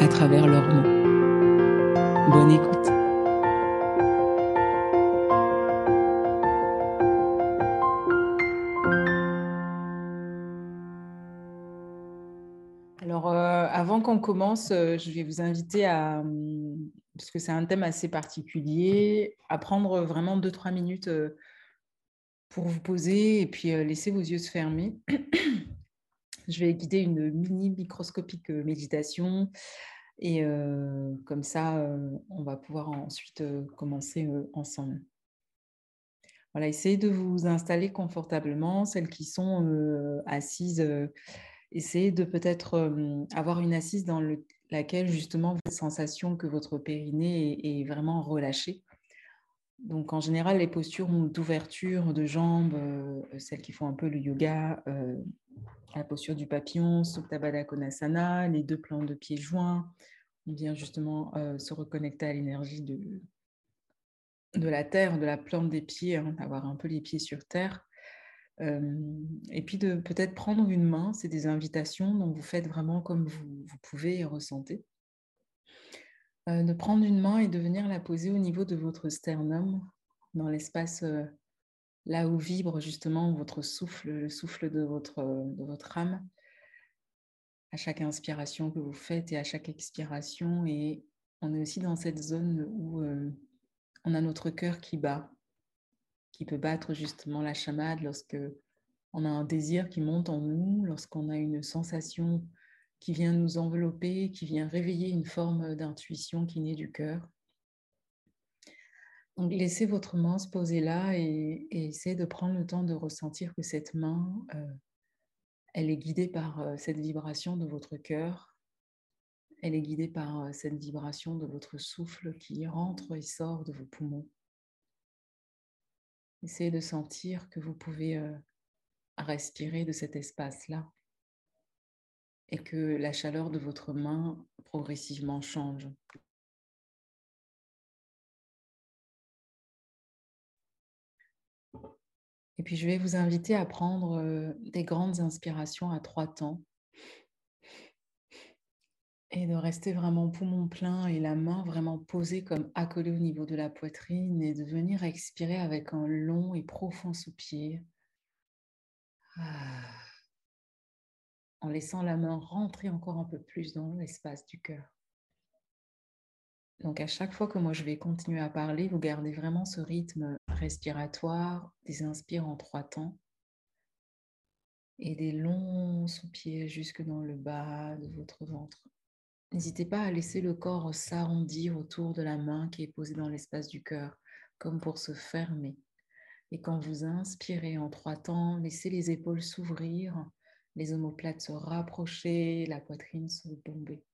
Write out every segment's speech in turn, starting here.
à travers leurs mots. Bonne écoute. Alors, euh, avant qu'on commence, euh, je vais vous inviter à, hum, parce que c'est un thème assez particulier, à prendre vraiment 2-3 minutes euh, pour vous poser et puis laisser vos yeux se fermer. je vais guider une mini microscopique méditation et comme ça, on va pouvoir ensuite commencer ensemble. Voilà, essayez de vous installer confortablement. Celles qui sont assises, essayez de peut-être avoir une assise dans laquelle justement vous avez sensation que votre périnée est, est, vraiment relâché. Donc en général, les postures d'ouverture de jambes, celles qui font un peu le yoga, la posture du papillon, Supta Baddha Konasana, les deux plans de pieds joints. On vient justement euh, se reconnecter à l'énergie de, de la terre, de la plante des pieds, hein, avoir un peu les pieds sur terre. Euh, et puis de peut-être prendre une main, c'est des invitations dont vous faites vraiment comme vous, vous pouvez et ressentez. Euh, de prendre une main et de venir la poser au niveau de votre sternum, dans l'espace là où vibre justement votre souffle, le souffle de votre, de votre âme, à chaque inspiration que vous faites et à chaque expiration. Et on est aussi dans cette zone où euh, on a notre cœur qui bat, qui peut battre justement la chamade lorsque on a un désir qui monte en nous, lorsqu'on a une sensation qui vient nous envelopper, qui vient réveiller une forme d'intuition qui naît du cœur. Laissez votre main se poser là et, essayez de prendre le temps de ressentir que cette main, euh, elle est guidée par euh, cette vibration de votre cœur. Elle est guidée par euh, cette vibration de votre souffle qui rentre et sort de vos poumons. Essayez de sentir que vous pouvez respirer de cet espace-là et que la chaleur de votre main progressivement change. Et puis, je vais vous inviter à prendre des grandes inspirations à trois temps et de rester vraiment poumon plein et la main vraiment posée comme accolée au niveau de la poitrine et de venir expirer avec un long et profond soupir. Ah. En laissant la main rentrer encore un peu plus dans l'espace du cœur. Donc à chaque fois que moi je vais continuer à parler, vous gardez vraiment ce rythme respiratoire, des inspires en trois temps et des longs soupirs jusque dans le bas de votre ventre. N'hésitez pas à laisser le corps s'arrondir autour de la main qui est posée dans l'espace du cœur, comme pour se fermer. Et quand vous inspirez en trois temps, laissez les épaules s'ouvrir, les omoplates se rapprocher, la poitrine se bomber.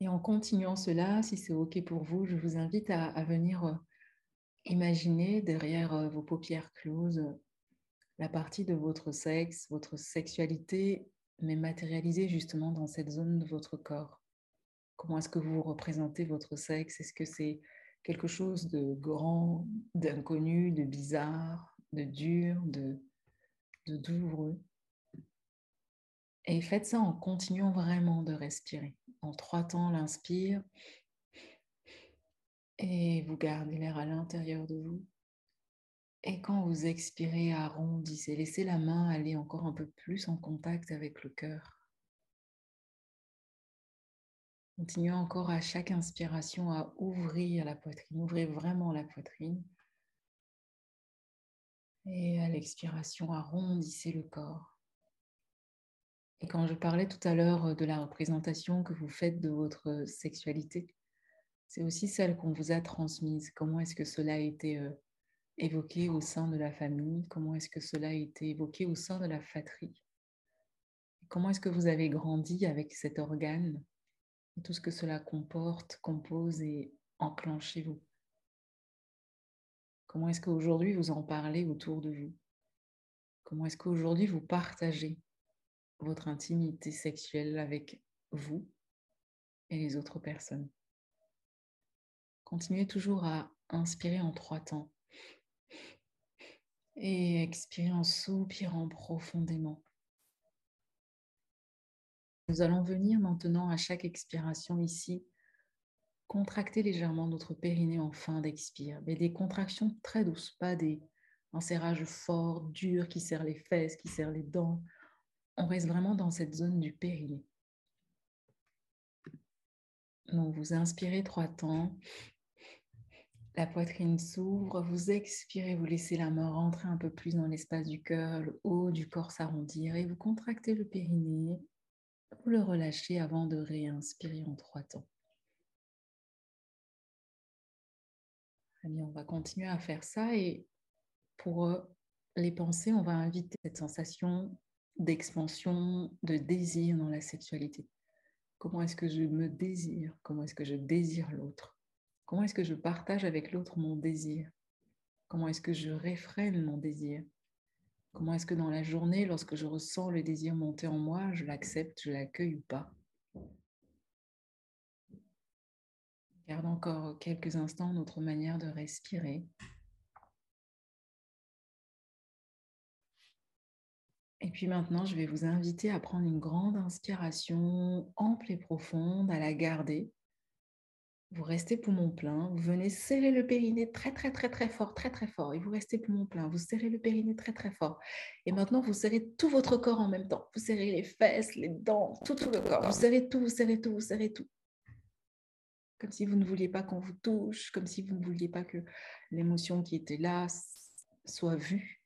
Et en continuant cela, si c'est OK pour vous, je vous invite à, venir euh, imaginer derrière euh, vos paupières closes la partie de votre sexe, votre sexualité, mais matérialisée justement dans cette zone de votre corps. Comment est-ce que vous représentez votre sexe? Est-ce que c'est quelque chose de grand, d'inconnu, de bizarre, de dur, de, de douloureux? Et faites ça en continuant vraiment de respirer. En trois temps l'inspire et vous gardez l'air à l'intérieur de vous. Et quand vous expirez, arrondissez, laissez la main aller encore un peu plus en contact avec le cœur. Continuez encore à chaque inspiration à ouvrir la poitrine, ouvrez vraiment la poitrine. Et à l'expiration, arrondissez le corps. Et quand je parlais tout à l'heure de la représentation que vous faites de votre sexualité, c'est aussi celle qu'on vous a transmise. Comment est-ce que cela a été euh, évoqué au sein de la famille? Comment est-ce que cela a été évoqué au sein de la fratrie? Comment est-ce que vous avez grandi avec cet organe? Tout ce que cela comporte, compose et enclenche chez vous. Comment est-ce qu'aujourd'hui vous en parlez autour de vous? Comment est-ce qu'aujourd'hui vous partagez votre intimité sexuelle avec vous et les autres personnes? Continuez toujours à inspirer en trois temps et expirer en soupirant profondément. Nous allons venir maintenant à chaque expiration ici contracter légèrement notre périnée en fin d'expire, mais des contractions très douces, pas des serrages forts, durs qui serrent les fesses, qui serrent les dents. On reste vraiment dans cette zone du périnée. Donc vous inspirez trois temps, la poitrine s'ouvre, vous expirez, vous laissez la main rentrer un peu plus dans l'espace du cœur, le haut du corps s'arrondir et vous contractez le périnée vous le relâchez avant de réinspirer en trois temps. on va continuer à faire ça et pour euh, les pensées, on va inviter cette sensation d'expansion, de désir dans la sexualité. Comment est-ce que je me désire? Comment est-ce que je désire l'autre? Comment est-ce que je partage avec l'autre mon désir? Comment est-ce que je réfrène mon désir? Comment est-ce que dans la journée, lorsque je ressens le désir monter en moi, je l'accepte, je l'accueille ou pas? Garde encore quelques instants notre manière de respirer. Et puis maintenant, je vais vous inviter à prendre une grande inspiration ample et profonde, à la garder vous restez poumon plein, vous venez serrer le périnée très très très très fort, très très fort, et vous restez poumon plein, vous serrez le périnée très très fort. Et maintenant, vous serrez tout votre corps en même temps. Vous serrez les fesses, les dents, tout, tout le corps. Vous serrez tout, vous serrez tout, vous serrez tout. Comme si vous ne vouliez pas qu'on vous touche, comme si vous ne vouliez pas que l'émotion qui était là soit vue.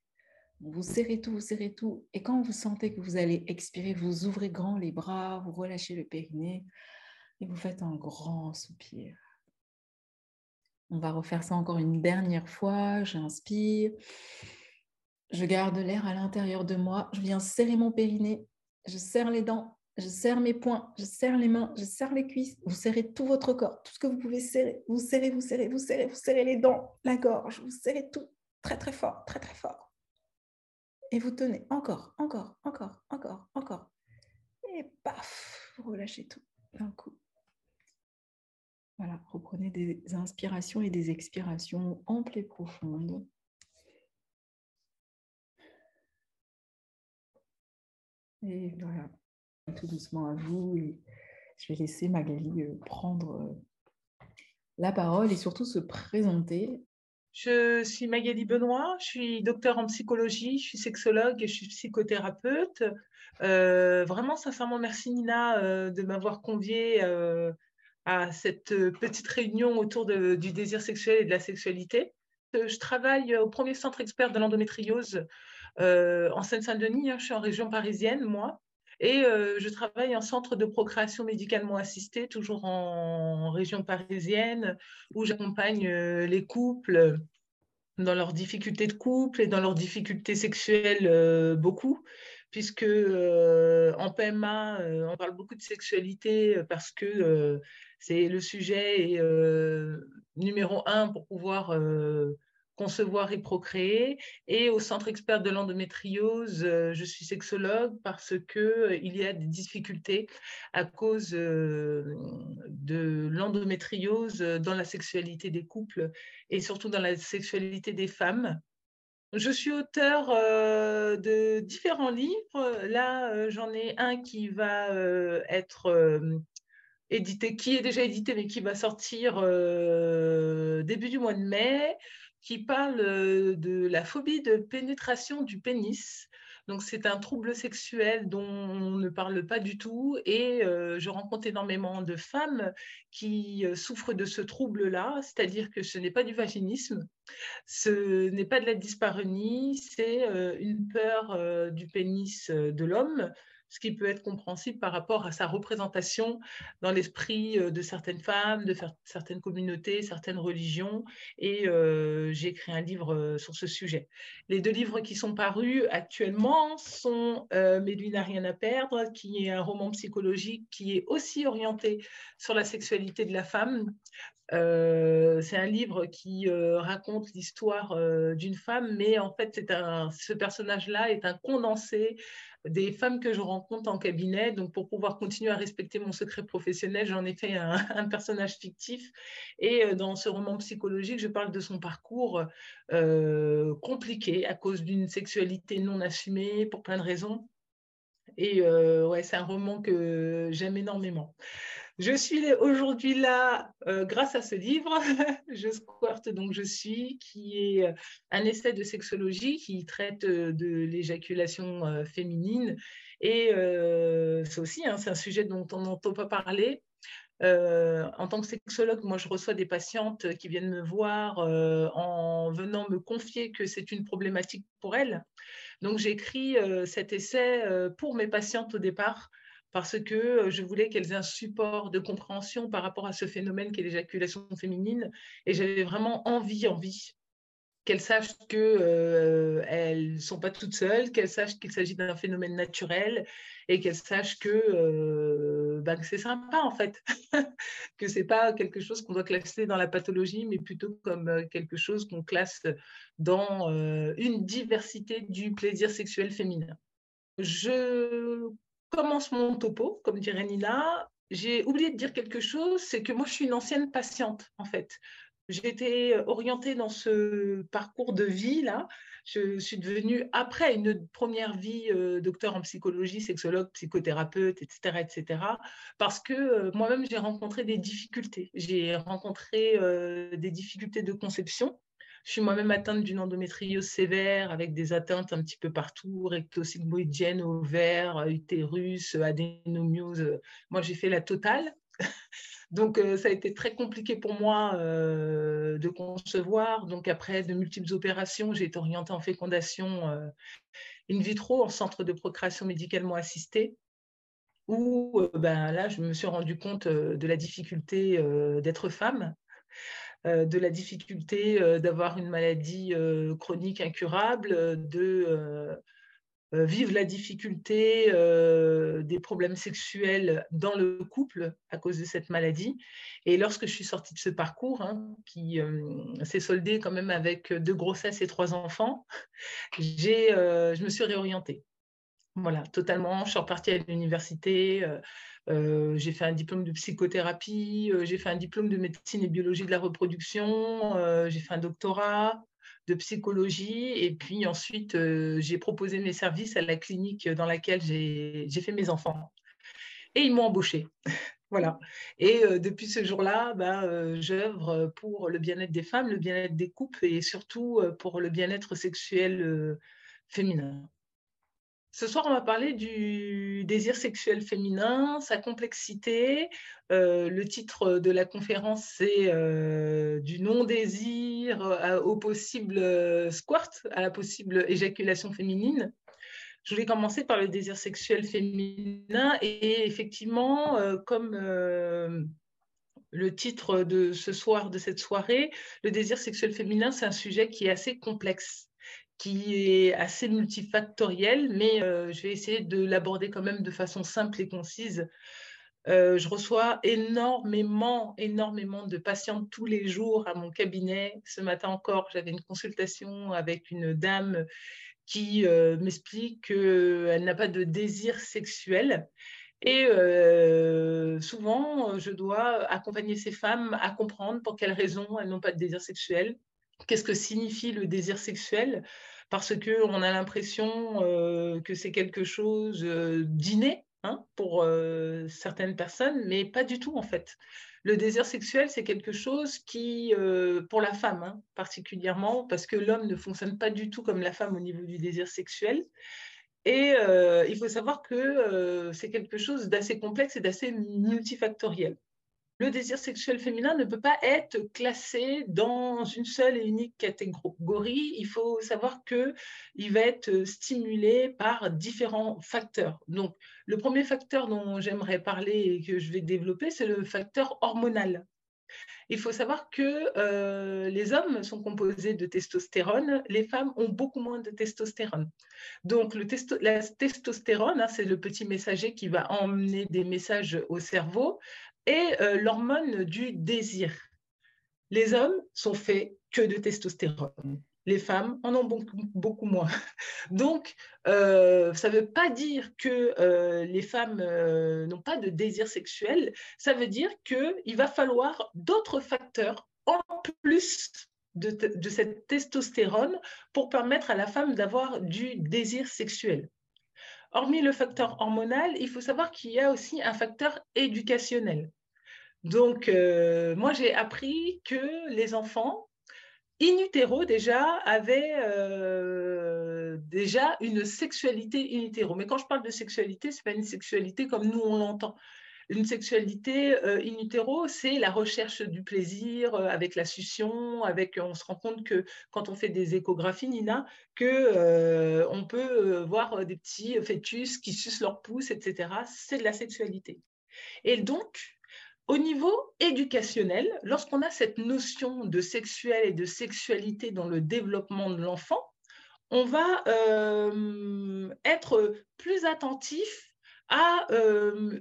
Vous serrez tout, vous serrez tout. Et quand vous sentez que vous allez expirer, vous ouvrez grand les bras, vous relâchez le périnée. Et vous faites un grand soupir. On va refaire ça encore une dernière fois. J'inspire. Je garde l'air à l'intérieur de moi. Je viens serrer mon périnée. Je serre les dents. Je serre mes poings. Je serre les mains. Je serre les cuisses. Vous serrez tout votre corps. Tout ce que vous pouvez serrer. Vous serrez, vous serrez, vous serrez, vous serrez les dents, la gorge. Vous serrez tout très, très fort, très, très fort. Et vous tenez encore, encore, encore, encore, encore. Et paf, vous relâchez tout d'un coup. Voilà, reprenez des inspirations et des expirations amples et profondes. Et voilà, tout doucement à vous. Et je vais laisser Magali euh, prendre euh, la parole et surtout se présenter. Je suis Magali Benoît, je suis docteur en psychologie, je suis sexologue et je suis psychothérapeute. Euh, vraiment, sincèrement, merci Nina de m'avoir conviée à cette euh, petite réunion autour du désir sexuel et de la sexualité. Euh, je travaille au premier centre expert de l'endométriose euh, en Seine-Saint-Denis. Hein. je suis en région parisienne, moi. Et je travaille en centre de procréation médicalement assistée, toujours en région parisienne, où j'accompagne les couples dans leurs difficultés de couple et dans leurs difficultés sexuelles beaucoup puisque en PMA, on parle beaucoup de sexualité parce que c'est le sujet euh, numéro un pour pouvoir euh, concevoir et procréer. Et au Centre expert de l'endométriose, euh, je suis sexologue parce qu'il y a des difficultés à cause de l'endométriose dans la sexualité des couples et surtout dans la sexualité des femmes. Je suis auteur de différents livres. Là, j'en ai un qui va être édité, qui est déjà édité, mais qui va sortir euh, début du mois de mai, qui parle euh, de la phobie de pénétration du pénis. Donc, c'est un trouble sexuel dont on ne parle pas du tout. Et je rencontre énormément de femmes qui souffrent de ce trouble-là, c'est-à-dire que ce n'est pas du vaginisme, ce n'est pas de la dyspareunie, c'est une peur du pénis de l'homme ce qui peut être compréhensible par rapport à sa représentation dans l'esprit euh, de certaines femmes, de certaines communautés, certaines religions. Et euh, j'ai écrit un livre euh, sur ce sujet. Les deux livres qui sont parus actuellement sont Mais lui n'a rien à perdre, qui est un roman psychologique qui est aussi orienté sur la sexualité de la femme, c'est un livre qui raconte l'histoire d'une femme, mais en fait, un, ce personnage-là est un condensé des femmes que je rencontre en cabinet. Donc, pour pouvoir continuer à respecter mon secret professionnel, j'en ai fait un, personnage fictif. Et euh, dans ce roman psychologique, je parle de son parcours euh, compliqué à cause d'une sexualité non assumée pour plein de raisons. Et euh, ouais, c'est un roman que j'aime énormément. Je suis aujourd'hui là euh, grâce à ce livre, Je squirte donc je suis, qui est euh, un essai de sexologie qui traite euh, de l'éjaculation féminine. Et c'est aussi, hein, un sujet dont on n'entend pas parler. en tant que sexologue, moi, je reçois des patientes qui viennent me voir en venant me confier que c'est une problématique pour elles. Donc, j'écris cet essai pour mes patientes au départ parce que euh, je voulais qu'elles aient un support de compréhension par rapport à ce phénomène qu'est l'éjaculation féminine. Et j'avais vraiment envie, envie qu'elles sachent qu'elles euh, ne sont pas toutes seules, qu'elles sachent qu'il s'agit d'un phénomène naturel et qu'elles sachent que, euh, que c'est sympa en fait, que ce n'est pas quelque chose qu'on doit classer dans la pathologie, mais plutôt comme quelque chose qu'on classe dans une diversité du plaisir sexuel féminin. Je commence mon topo, comme dirait Nina, j'ai oublié de dire quelque chose, c'est que moi, je suis une ancienne patiente, en fait. J'ai été orientée dans ce parcours de vie, là. Je suis devenue, après une première vie, euh, docteur en psychologie, sexologue, psychothérapeute, etc., etc., parce que euh, moi-même, j'ai rencontré des difficultés. J'ai rencontré euh, des difficultés de conception, je suis moi-même atteinte d'une endométriose sévère avec des atteintes un petit peu partout, rectosigmoïdienne, ovaire, utérus, adénomiose. Moi, j'ai fait la totale. Donc, euh, ça a été très compliqué pour moi euh, de concevoir. Donc, après de multiples opérations, j'ai été orientée en fécondation euh, in vitro, en centre de procréation médicalement assistée, où ben, là, je me suis rendu compte de la difficulté d'être femme. Euh, de la difficulté euh, d'avoir une maladie euh, chronique incurable, de vivre la difficulté des problèmes sexuels dans le couple à cause de cette maladie. Et lorsque je suis sortie de ce parcours, hein, qui s'est soldé quand même avec deux grossesses et trois enfants, je me suis réorientée. Voilà, totalement. Je suis repartie à l'université. Euh, j'ai fait un diplôme de psychothérapie, euh, j'ai fait un diplôme de médecine et biologie de la reproduction, euh, j'ai fait un doctorat de psychologie et puis ensuite j'ai proposé mes services à la clinique dans laquelle j'ai fait mes enfants. Et ils m'ont embauché. voilà. Et depuis ce jour-là, bah, j'œuvre pour le bien-être des femmes, le bien-être des couples et surtout pour le bien-être sexuel féminin. Ce soir, on va parler du désir sexuel féminin, sa complexité. Euh, le titre de la conférence, c'est euh, du non-désir au possible euh, squirt, à la possible éjaculation féminine. Je voulais commencer par le désir sexuel féminin et effectivement, comme le titre de ce soir, de cette soirée, le désir sexuel féminin, c'est un sujet qui est assez complexe qui est assez multifactoriel, mais euh, je vais essayer de l'aborder quand même de façon simple et concise. Euh, je reçois énormément, énormément de patientes tous les jours à mon cabinet. Ce matin encore, j'avais une consultation avec une dame qui euh, m'explique qu'elle n'a pas de désir sexuel. Et souvent, je dois accompagner ces femmes à comprendre pour quelles raisons elles n'ont pas de désir sexuel, qu'est-ce que signifie le désir sexuel? Parce qu'on a l'impression euh, que c'est quelque chose euh, d'inné hein, pour euh, certaines personnes, mais pas du tout en fait. Le désir sexuel, c'est quelque chose qui, pour la femme hein, particulièrement, parce que l'homme ne fonctionne pas du tout comme la femme au niveau du désir sexuel, Et il faut savoir que c'est quelque chose d'assez complexe et d'assez multifactoriel le désir sexuel féminin ne peut pas être classé dans une seule et unique catégorie. Il faut savoir qu'il va être stimulé par différents facteurs. Donc, le premier facteur dont j'aimerais parler et que je vais développer, c'est le facteur hormonal. Il faut savoir que euh, les hommes sont composés de testostérone, les femmes ont beaucoup moins de testostérone. Donc, le la testostérone, hein, c'est le petit messager qui va emmener des messages au cerveau, euh, l'hormone du désir. Les hommes sont faits que de testostérone. Les femmes en ont beaucoup, moins. Donc, euh, ça ne veut pas dire que euh, les femmes n'ont pas de désir sexuel. Ça veut dire qu'il va falloir d'autres facteurs en plus de, cette testostérone pour permettre à la femme d'avoir du désir sexuel. Hormis le facteur hormonal, il faut savoir qu'il y a aussi un facteur éducationnel. Donc, euh, moi, j'ai appris que les enfants, in utero déjà, avaient euh, déjà une sexualité in utero. Mais quand je parle de sexualité, ce n'est pas une sexualité comme nous, on l'entend. Une sexualité euh, in utero, c'est la recherche du plaisir avec la succion, avec, on se rend compte que quand on fait des échographies, Nina, que on peut voir des petits fœtus qui sucent leur pouce, etc. C'est de la sexualité. Et donc, au niveau éducationnel, lorsqu'on a cette notion de sexuel et de sexualité dans le développement de l'enfant, on va euh, être plus attentif à euh,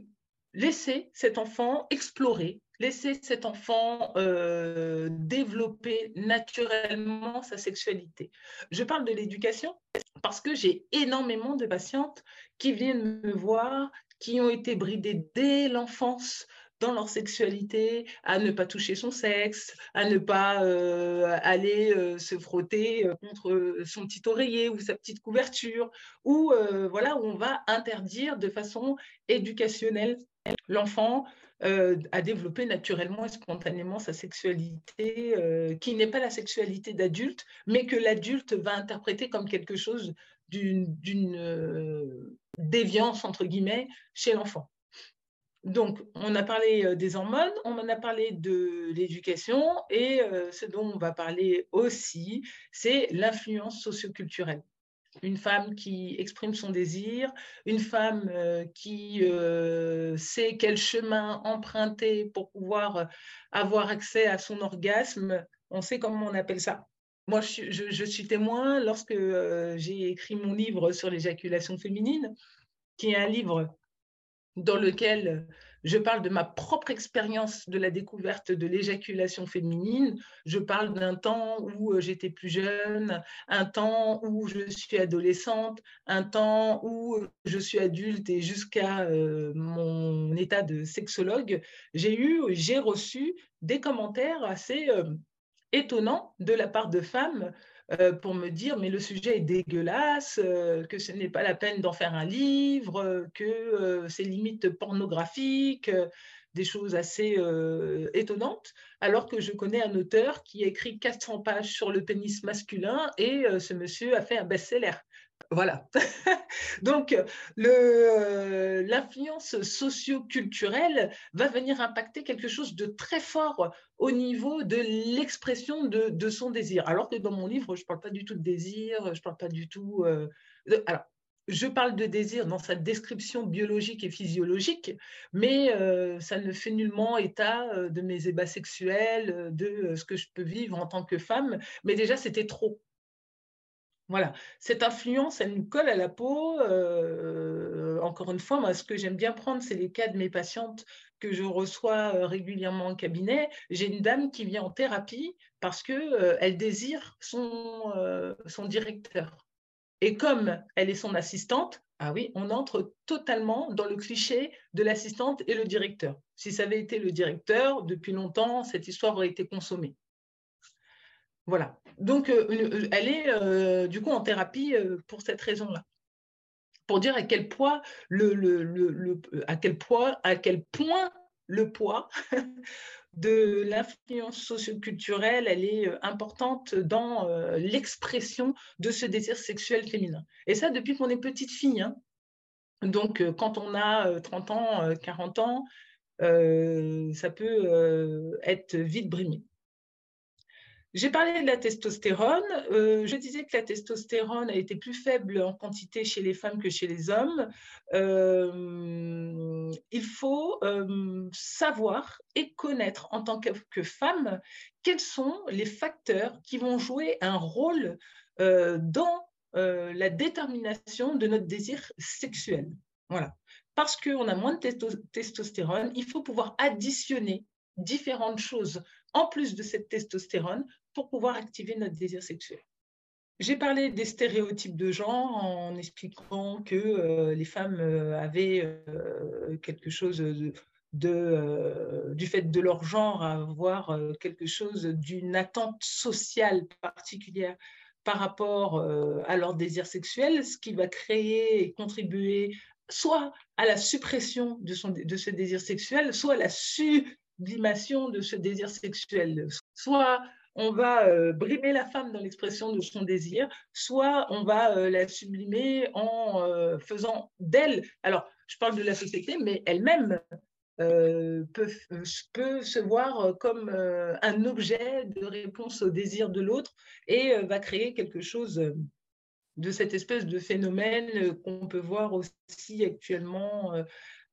laisser cet enfant explorer, laisser cet enfant euh, développer naturellement sa sexualité. Je parle de l'éducation parce que j'ai énormément de patientes qui viennent me voir, qui ont été bridées dès l'enfance dans leur sexualité, à ne pas toucher son sexe, à ne pas euh, aller euh, se frotter euh, contre son petit oreiller ou sa petite couverture, ou voilà, où on va interdire de façon éducationnelle l'enfant à développer naturellement et spontanément sa sexualité, qui n'est pas la sexualité d'adulte, mais que l'adulte va interpréter comme quelque chose d'une déviance, entre guillemets, chez l'enfant. Donc, on a parlé euh, des hormones, on en a parlé de l'éducation et euh, ce dont on va parler aussi, c'est l'influence socioculturelle. Une femme qui exprime son désir, une femme euh, qui sait quel chemin emprunter pour pouvoir avoir accès à son orgasme, on sait comment on appelle ça. Moi, je suis témoin lorsque j'ai écrit mon livre sur l'éjaculation féminine, qui est un livre dans lequel je parle de ma propre expérience de la découverte de l'éjaculation féminine. Je parle d'un temps où euh, j'étais plus jeune, un temps où je suis adolescente, un temps où je suis adulte et jusqu'à euh, mon état de sexologue. J'ai eu, j'ai reçu des commentaires assez euh, étonnants de la part de femmes euh, pour me dire mais le sujet est dégueulasse, euh, que ce n'est pas la peine d'en faire un livre, euh, que c'est limite pornographique, des choses assez étonnantes, alors que je connais un auteur qui a écrit 400 pages sur le pénis masculin et ce monsieur a fait un best-seller. Voilà. Donc, euh, l'influence socio-culturelle va venir impacter quelque chose de très fort au niveau de l'expression de, son désir. Alors que dans mon livre, je ne parle pas du tout de désir, je ne parle pas du tout... Euh, alors, je parle de désir dans sa description biologique et physiologique, mais euh, ça ne fait nullement état de mes ébats sexuels, de ce que je peux vivre en tant que femme. Mais déjà, c'était trop. Voilà, cette influence, elle nous colle à la peau. Euh, encore une fois, moi, ce que j'aime bien prendre, c'est les cas de mes patientes que je reçois euh, régulièrement en cabinet. J'ai une dame qui vient en thérapie parce qu'elle euh, désire son, son directeur. Et comme elle est son assistante, ah oui, on entre totalement dans le cliché de l'assistante et le directeur. Si ça avait été le directeur, depuis longtemps, cette histoire aurait été consommée. Voilà. Donc, euh, euh, elle est euh, du coup en thérapie pour cette raison-là. Pour dire à quel point le, à quel point, à quel point le poids de l'influence socioculturelle, elle est importante dans l'expression de ce désir sexuel féminin. Et ça, depuis qu'on est petite fille. Hein. Donc, quand on a 30 ans, 40 ans, ça peut être vite brimé. J'ai parlé de la testostérone. Euh, je disais que la testostérone a été plus faible en quantité chez les femmes que chez les hommes. Euh, il faut euh, savoir et connaître en tant que, femme quels sont les facteurs qui vont jouer un rôle dans la détermination de notre désir sexuel. Voilà. Parce qu'on a moins de testostérone, il faut pouvoir additionner différentes choses en plus de cette testostérone pour pouvoir activer notre désir sexuel. J'ai parlé des stéréotypes de genre en expliquant que euh, les femmes euh, avaient euh, quelque chose de, du fait de leur genre à avoir quelque chose d'une attente sociale particulière par rapport à leur désir sexuel, ce qui va créer et contribuer soit à la suppression de, son, de ce désir sexuel, soit à la de ce désir sexuel, soit on va euh, brimer la femme dans l'expression de son désir, soit on va euh, la sublimer en euh, faisant d'elle, alors je parle de la société, mais elle-même peut, se voir comme un objet de réponse au désir de l'autre et va créer quelque chose de cette espèce de phénomène qu'on peut voir aussi actuellement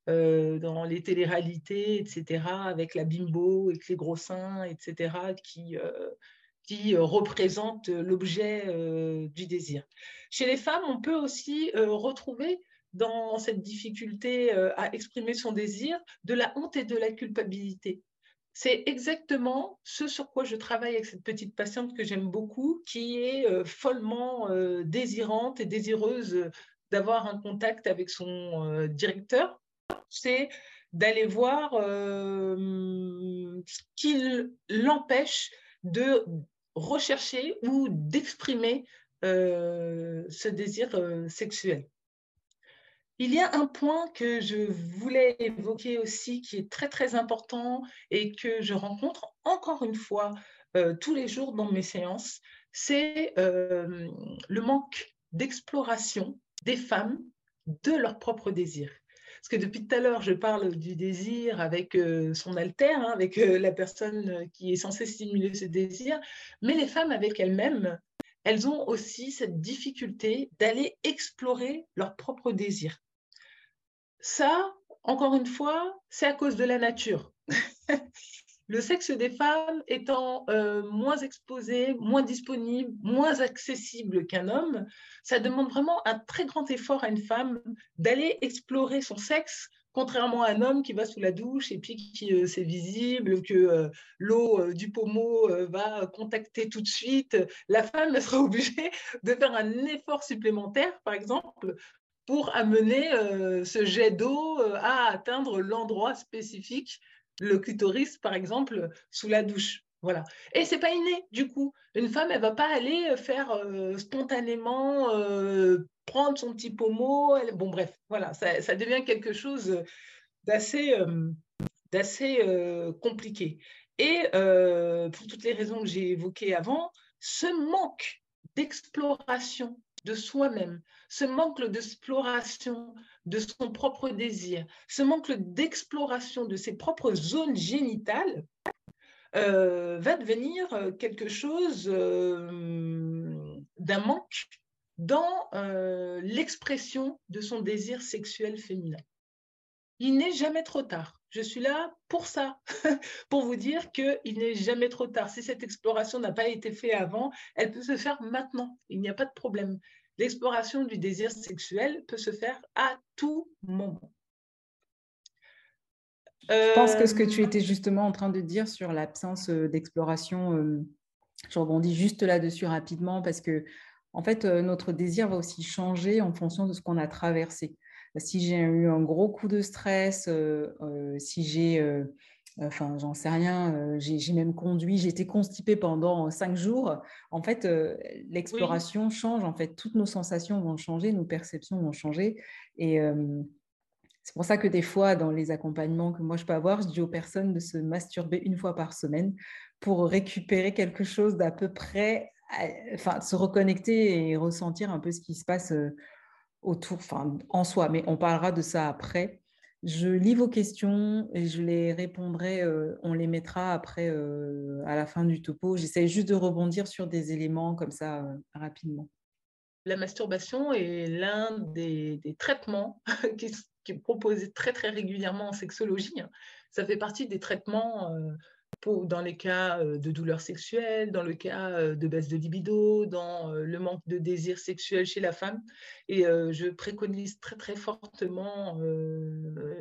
dans les téléréalités, etc., avec la bimbo, et les gros seins, etc., qui, qui représentent l'objet du désir. Chez les femmes, on peut aussi retrouver dans cette difficulté à exprimer son désir de la honte et de la culpabilité. C'est exactement ce sur quoi je travaille avec cette petite patiente que j'aime beaucoup, qui est follement désirante et désireuse d'avoir un contact avec son directeur c'est d'aller voir euh, ce qui l'empêche de rechercher ou d'exprimer euh, ce désir euh, sexuel. Il y a un point que je voulais évoquer aussi qui est très très important et que je rencontre encore une fois tous les jours dans mes séances, c'est le manque d'exploration des femmes de leur propre désir. Parce que depuis tout à l'heure, je parle du désir avec euh, son alter, hein, avec euh, la personne euh, qui est censée stimuler ce désir, mais les femmes avec elles-mêmes, elles ont aussi cette difficulté d'aller explorer leur propre désir. Ça, encore une fois, c'est à cause de la nature. le sexe des femmes étant euh, moins exposé, moins disponible, moins accessible qu'un homme, ça demande vraiment un très grand effort à une femme d'aller explorer son sexe, contrairement à un homme qui va sous la douche et puis qui euh, c'est visible, que euh, l'eau du pommeau va contacter tout de suite. La femme sera obligée de faire un effort supplémentaire, par exemple, pour amener ce jet d'eau à atteindre l'endroit spécifique le clitoris, par exemple, sous la douche. Voilà. Et c'est pas inné, du coup. Une femme, elle va pas aller euh, faire euh, spontanément euh, prendre son petit pommeau. Bon, bref, voilà, ça, devient quelque chose d'assez d'assez compliqué. Et pour toutes les raisons que j'ai évoquées avant, ce manque d'exploration de soi-même, ce manque d'exploration de son propre désir, ce manque d'exploration de ses propres zones génitales euh, va devenir euh, quelque chose euh, d'un manque dans l'expression de son désir sexuel féminin. Il n'est jamais trop tard. Je suis là pour ça, pour vous dire qu'il n'est jamais trop tard. Si cette exploration n'a pas été faite avant, elle peut se faire maintenant. Il n'y a pas de problème l'exploration du désir sexuel peut se faire à tout moment. Je pense que ce que tu euh, étais justement en train de dire sur l'absence euh, d'exploration, euh, je rebondis juste là-dessus rapidement parce que, en fait, notre désir va aussi changer en fonction de ce qu'on a traversé. Si j'ai eu un gros coup de stress, si j'ai enfin j'en sais rien, euh, j'ai même conduit, j'ai été constipée pendant cinq jours. En fait, euh, l'exploration change, en fait, toutes nos sensations vont changer, nos perceptions vont changer. Et C'est pour ça que des fois, dans les accompagnements que moi je peux avoir, je dis aux personnes de se masturber une fois par semaine pour récupérer quelque chose d'à peu près, enfin, se reconnecter et ressentir un peu ce qui se passe euh, en soi. Mais on parlera de ça après. Je lis vos questions et je les répondrai, euh, on les mettra après euh, à la fin du topo. J'essaie juste de rebondir sur des éléments comme ça rapidement. La masturbation est l'un des, traitements qui, qui est proposé très très régulièrement en sexologie. Hein. Ça fait partie des traitements euh, dans les cas euh, de douleurs sexuelles, dans le cas euh, de baisse de libido, dans le manque de désir sexuel chez la femme. Et je préconise très très fortement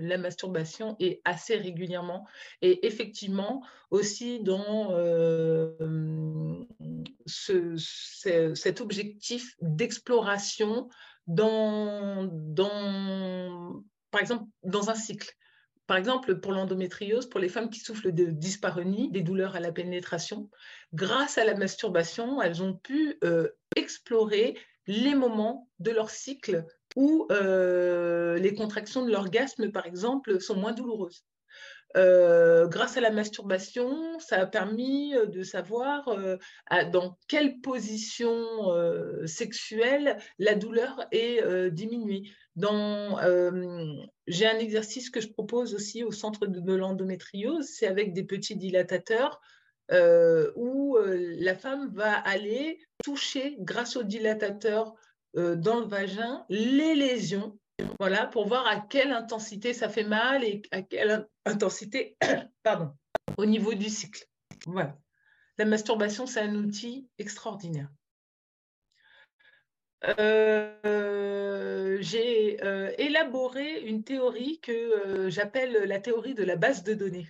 la masturbation et assez régulièrement. Et effectivement, aussi dans ce, cet objectif d'exploration dans par exemple, dans un cycle. Par exemple, pour l'endométriose, pour les femmes qui souffrent de dyspareunie, des douleurs à la pénétration, grâce à la masturbation, elles ont pu euh, explorer les moments de leur cycle où euh, les contractions de l'orgasme, par exemple, sont moins douloureuses. Euh, grâce à la masturbation, ça a permis de savoir dans quelle position sexuelle la douleur est diminuée. Euh, j'ai un exercice que je propose aussi au centre de, l'endométriose, c'est avec des petits dilatateurs euh, où euh, la femme va aller toucher grâce au dilatateur dans le vagin les lésions, voilà, pour voir à quelle intensité ça fait mal et à quelle intensité, pardon, au niveau du cycle. Voilà. La masturbation, c'est un outil extraordinaire. Euh, j'ai euh, élaboré une théorie que euh, j'appelle la théorie de la base de données.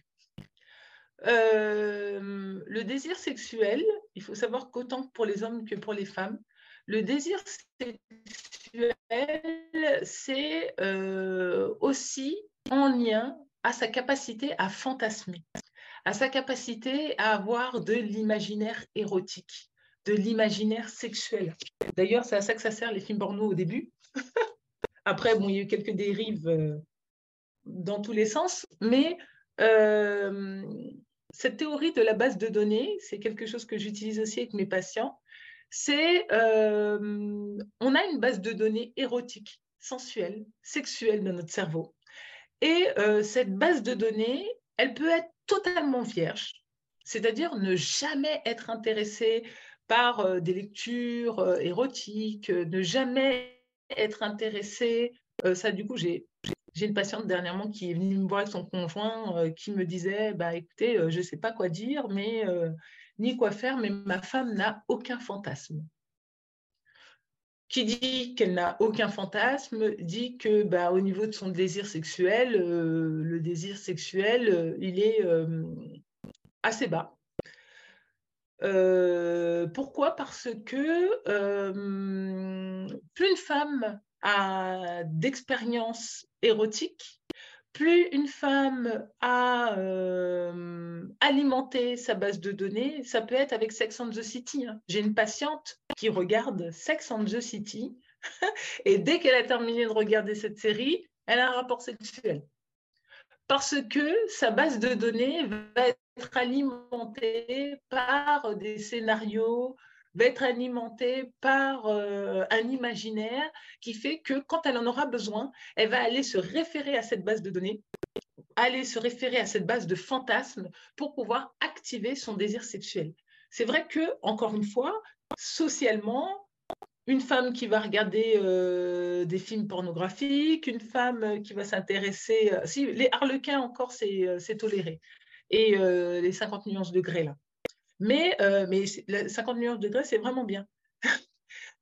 le désir sexuel, il faut savoir qu'autant pour les hommes que pour les femmes, le désir sexuel, c'est aussi en lien à sa capacité à fantasmer, à sa capacité à avoir de l'imaginaire érotique de l'imaginaire sexuel. D'ailleurs, c'est à ça que ça sert les films porno au début. Après, bon, il y a eu quelques dérives euh, dans tous les sens, mais euh, cette théorie de la base de données, c'est quelque chose que j'utilise aussi avec mes patients. C'est, euh, on a une base de données érotique, sensuelle, sexuelle dans notre cerveau. Et cette base de données, elle peut être totalement vierge, c'est-à-dire ne jamais être intéressée par des lectures érotiques, ne jamais être intéressé. ça, du coup, j'ai une patiente dernièrement qui est venue me voir avec son conjoint qui me disait bah, écoutez, je ne sais pas quoi dire, mais ni quoi faire, mais ma femme n'a aucun fantasme. Qui dit qu'elle n'a aucun fantasme dit que bah, au niveau de son désir sexuel, le désir sexuel, il est assez bas. Euh, pourquoi? Parce que euh, plus une femme a d'expérience érotique, plus une femme a euh, alimenté sa base de données, ça peut être avec Sex and the City. Hein. J'ai une patiente qui regarde Sex and the City et dès qu'elle a terminé de regarder cette série, elle a un rapport sexuel. Parce que sa base de données va être alimenté par des scénarios, va être alimenté par euh, un imaginaire qui fait que quand elle en aura besoin, elle va aller se référer à cette base de données, aller se référer à cette base de fantasmes pour pouvoir activer son désir sexuel. C'est vrai que, encore une fois, socialement, une femme qui va regarder euh, des films pornographiques, une femme qui va s'intéresser. Euh, si les harlequins encore, c'est toléré et euh, les 50 nuances de degrés là. Mais, euh, mais 50 nuances de degrés, c'est vraiment bien.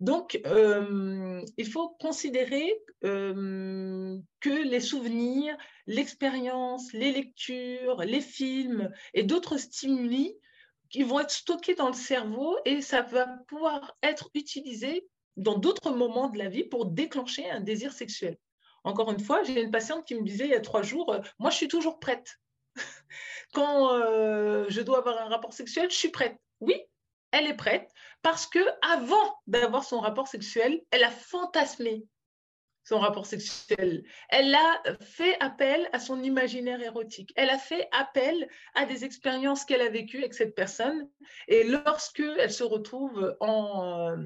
Donc, euh, il faut considérer que les souvenirs, l'expérience, les lectures, les films et d'autres stimuli qui vont être stockés dans le cerveau et ça va pouvoir être utilisé dans d'autres moments de la vie pour déclencher un désir sexuel. Encore une fois, j'ai une patiente qui me disait il y a trois jours, moi je suis toujours prête. Quand euh, je dois avoir un rapport sexuel, je suis prête. Oui, elle est prête parce que avant d'avoir son rapport sexuel, elle a fantasmé son rapport sexuel. Elle a fait appel à son imaginaire érotique. Elle a fait appel à des expériences qu'elle a vécues avec cette personne. Et lorsque elle se retrouve en,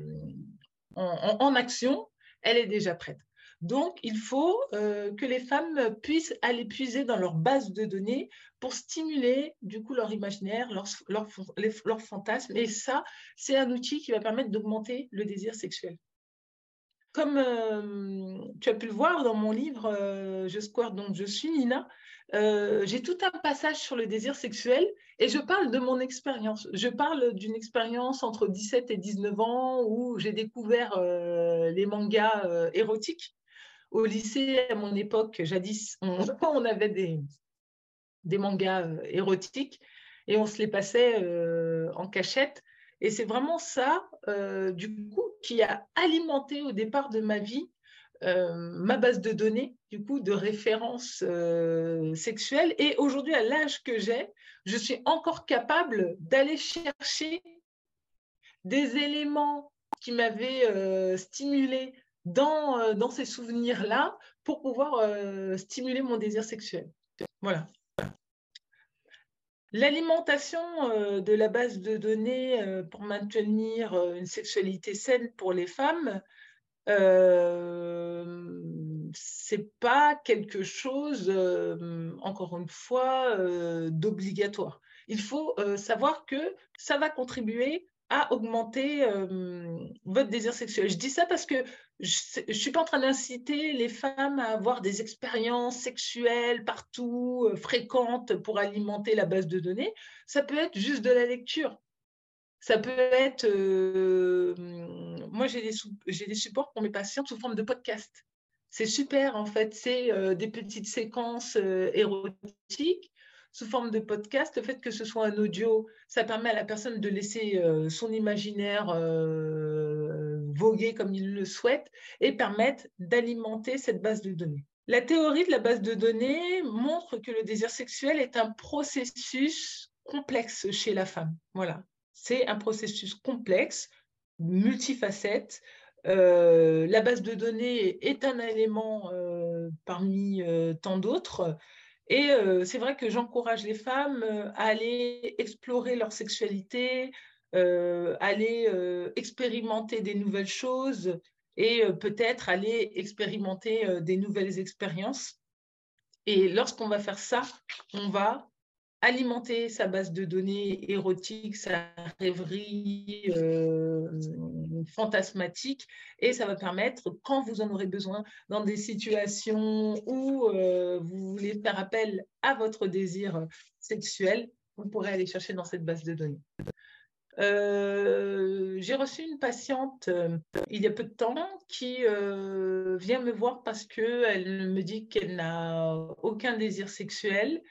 en, action, elle est déjà prête. Donc, il faut euh, que les femmes puissent aller puiser dans leur base de données pour stimuler du coup leur imaginaire, leur, leur. Et ça, c'est un outil qui va permettre d'augmenter le désir sexuel comme euh, tu as pu le voir dans mon livre euh, Je square donc je suis Nina, j'ai tout un passage sur le désir sexuel et je parle de mon expérience. Je parle d'une expérience entre 17 et 19 ans où j'ai découvert les mangas érotiques. Au lycée, à mon époque, jadis, on, avait des, mangas érotiques et on se les passait en cachette. Et c'est vraiment ça, euh, du coup, qui a alimenté au départ de ma vie euh, ma base de données, du coup, de références euh, sexuelles. Et aujourd'hui, à l'âge que j'ai, je suis encore capable d'aller chercher des éléments qui m'avaient stimulé dans, dans ces souvenirs-là pour pouvoir stimuler mon désir sexuel. Voilà. L'alimentation euh, de la base de données euh, pour maintenir euh, une sexualité saine pour les femmes, c'est pas quelque chose, encore une fois, d'obligatoire. Il faut savoir que ça va contribuer à augmenter votre désir sexuel. Je dis ça parce que je ne suis pas en train d'inciter les femmes à avoir des expériences sexuelles partout, fréquentes, pour alimenter la base de données. Ça peut être juste de la lecture. Ça peut être... moi, j'ai des, supports pour mes patients sous forme de podcast. C'est super, en fait. C'est des petites séquences érotiques sous forme de podcast, le fait que ce soit un audio, ça permet à la personne de laisser euh, son imaginaire euh, voguer comme il le souhaite et permettre d'alimenter cette base de données. La théorie de la base de données montre que le désir sexuel est un processus complexe chez la femme. Voilà, c'est un processus complexe, multifacette. Euh, la base de données est un élément parmi tant d'autres. Et euh, c'est vrai que j'encourage les femmes euh, à aller explorer leur sexualité, euh, aller expérimenter des nouvelles choses et peut-être aller expérimenter des nouvelles expériences. Et lorsqu'on va faire ça, on va alimenter sa base de données érotique, sa rêverie euh, fantasmatique, et ça va permettre, quand vous en aurez besoin, dans des situations où euh, vous voulez faire appel à votre désir sexuel, vous pourrez aller chercher dans cette base de données. Euh, j'ai reçu une patiente il y a peu de temps qui vient me voir parce qu'elle me dit qu'elle n'a aucun désir sexuel,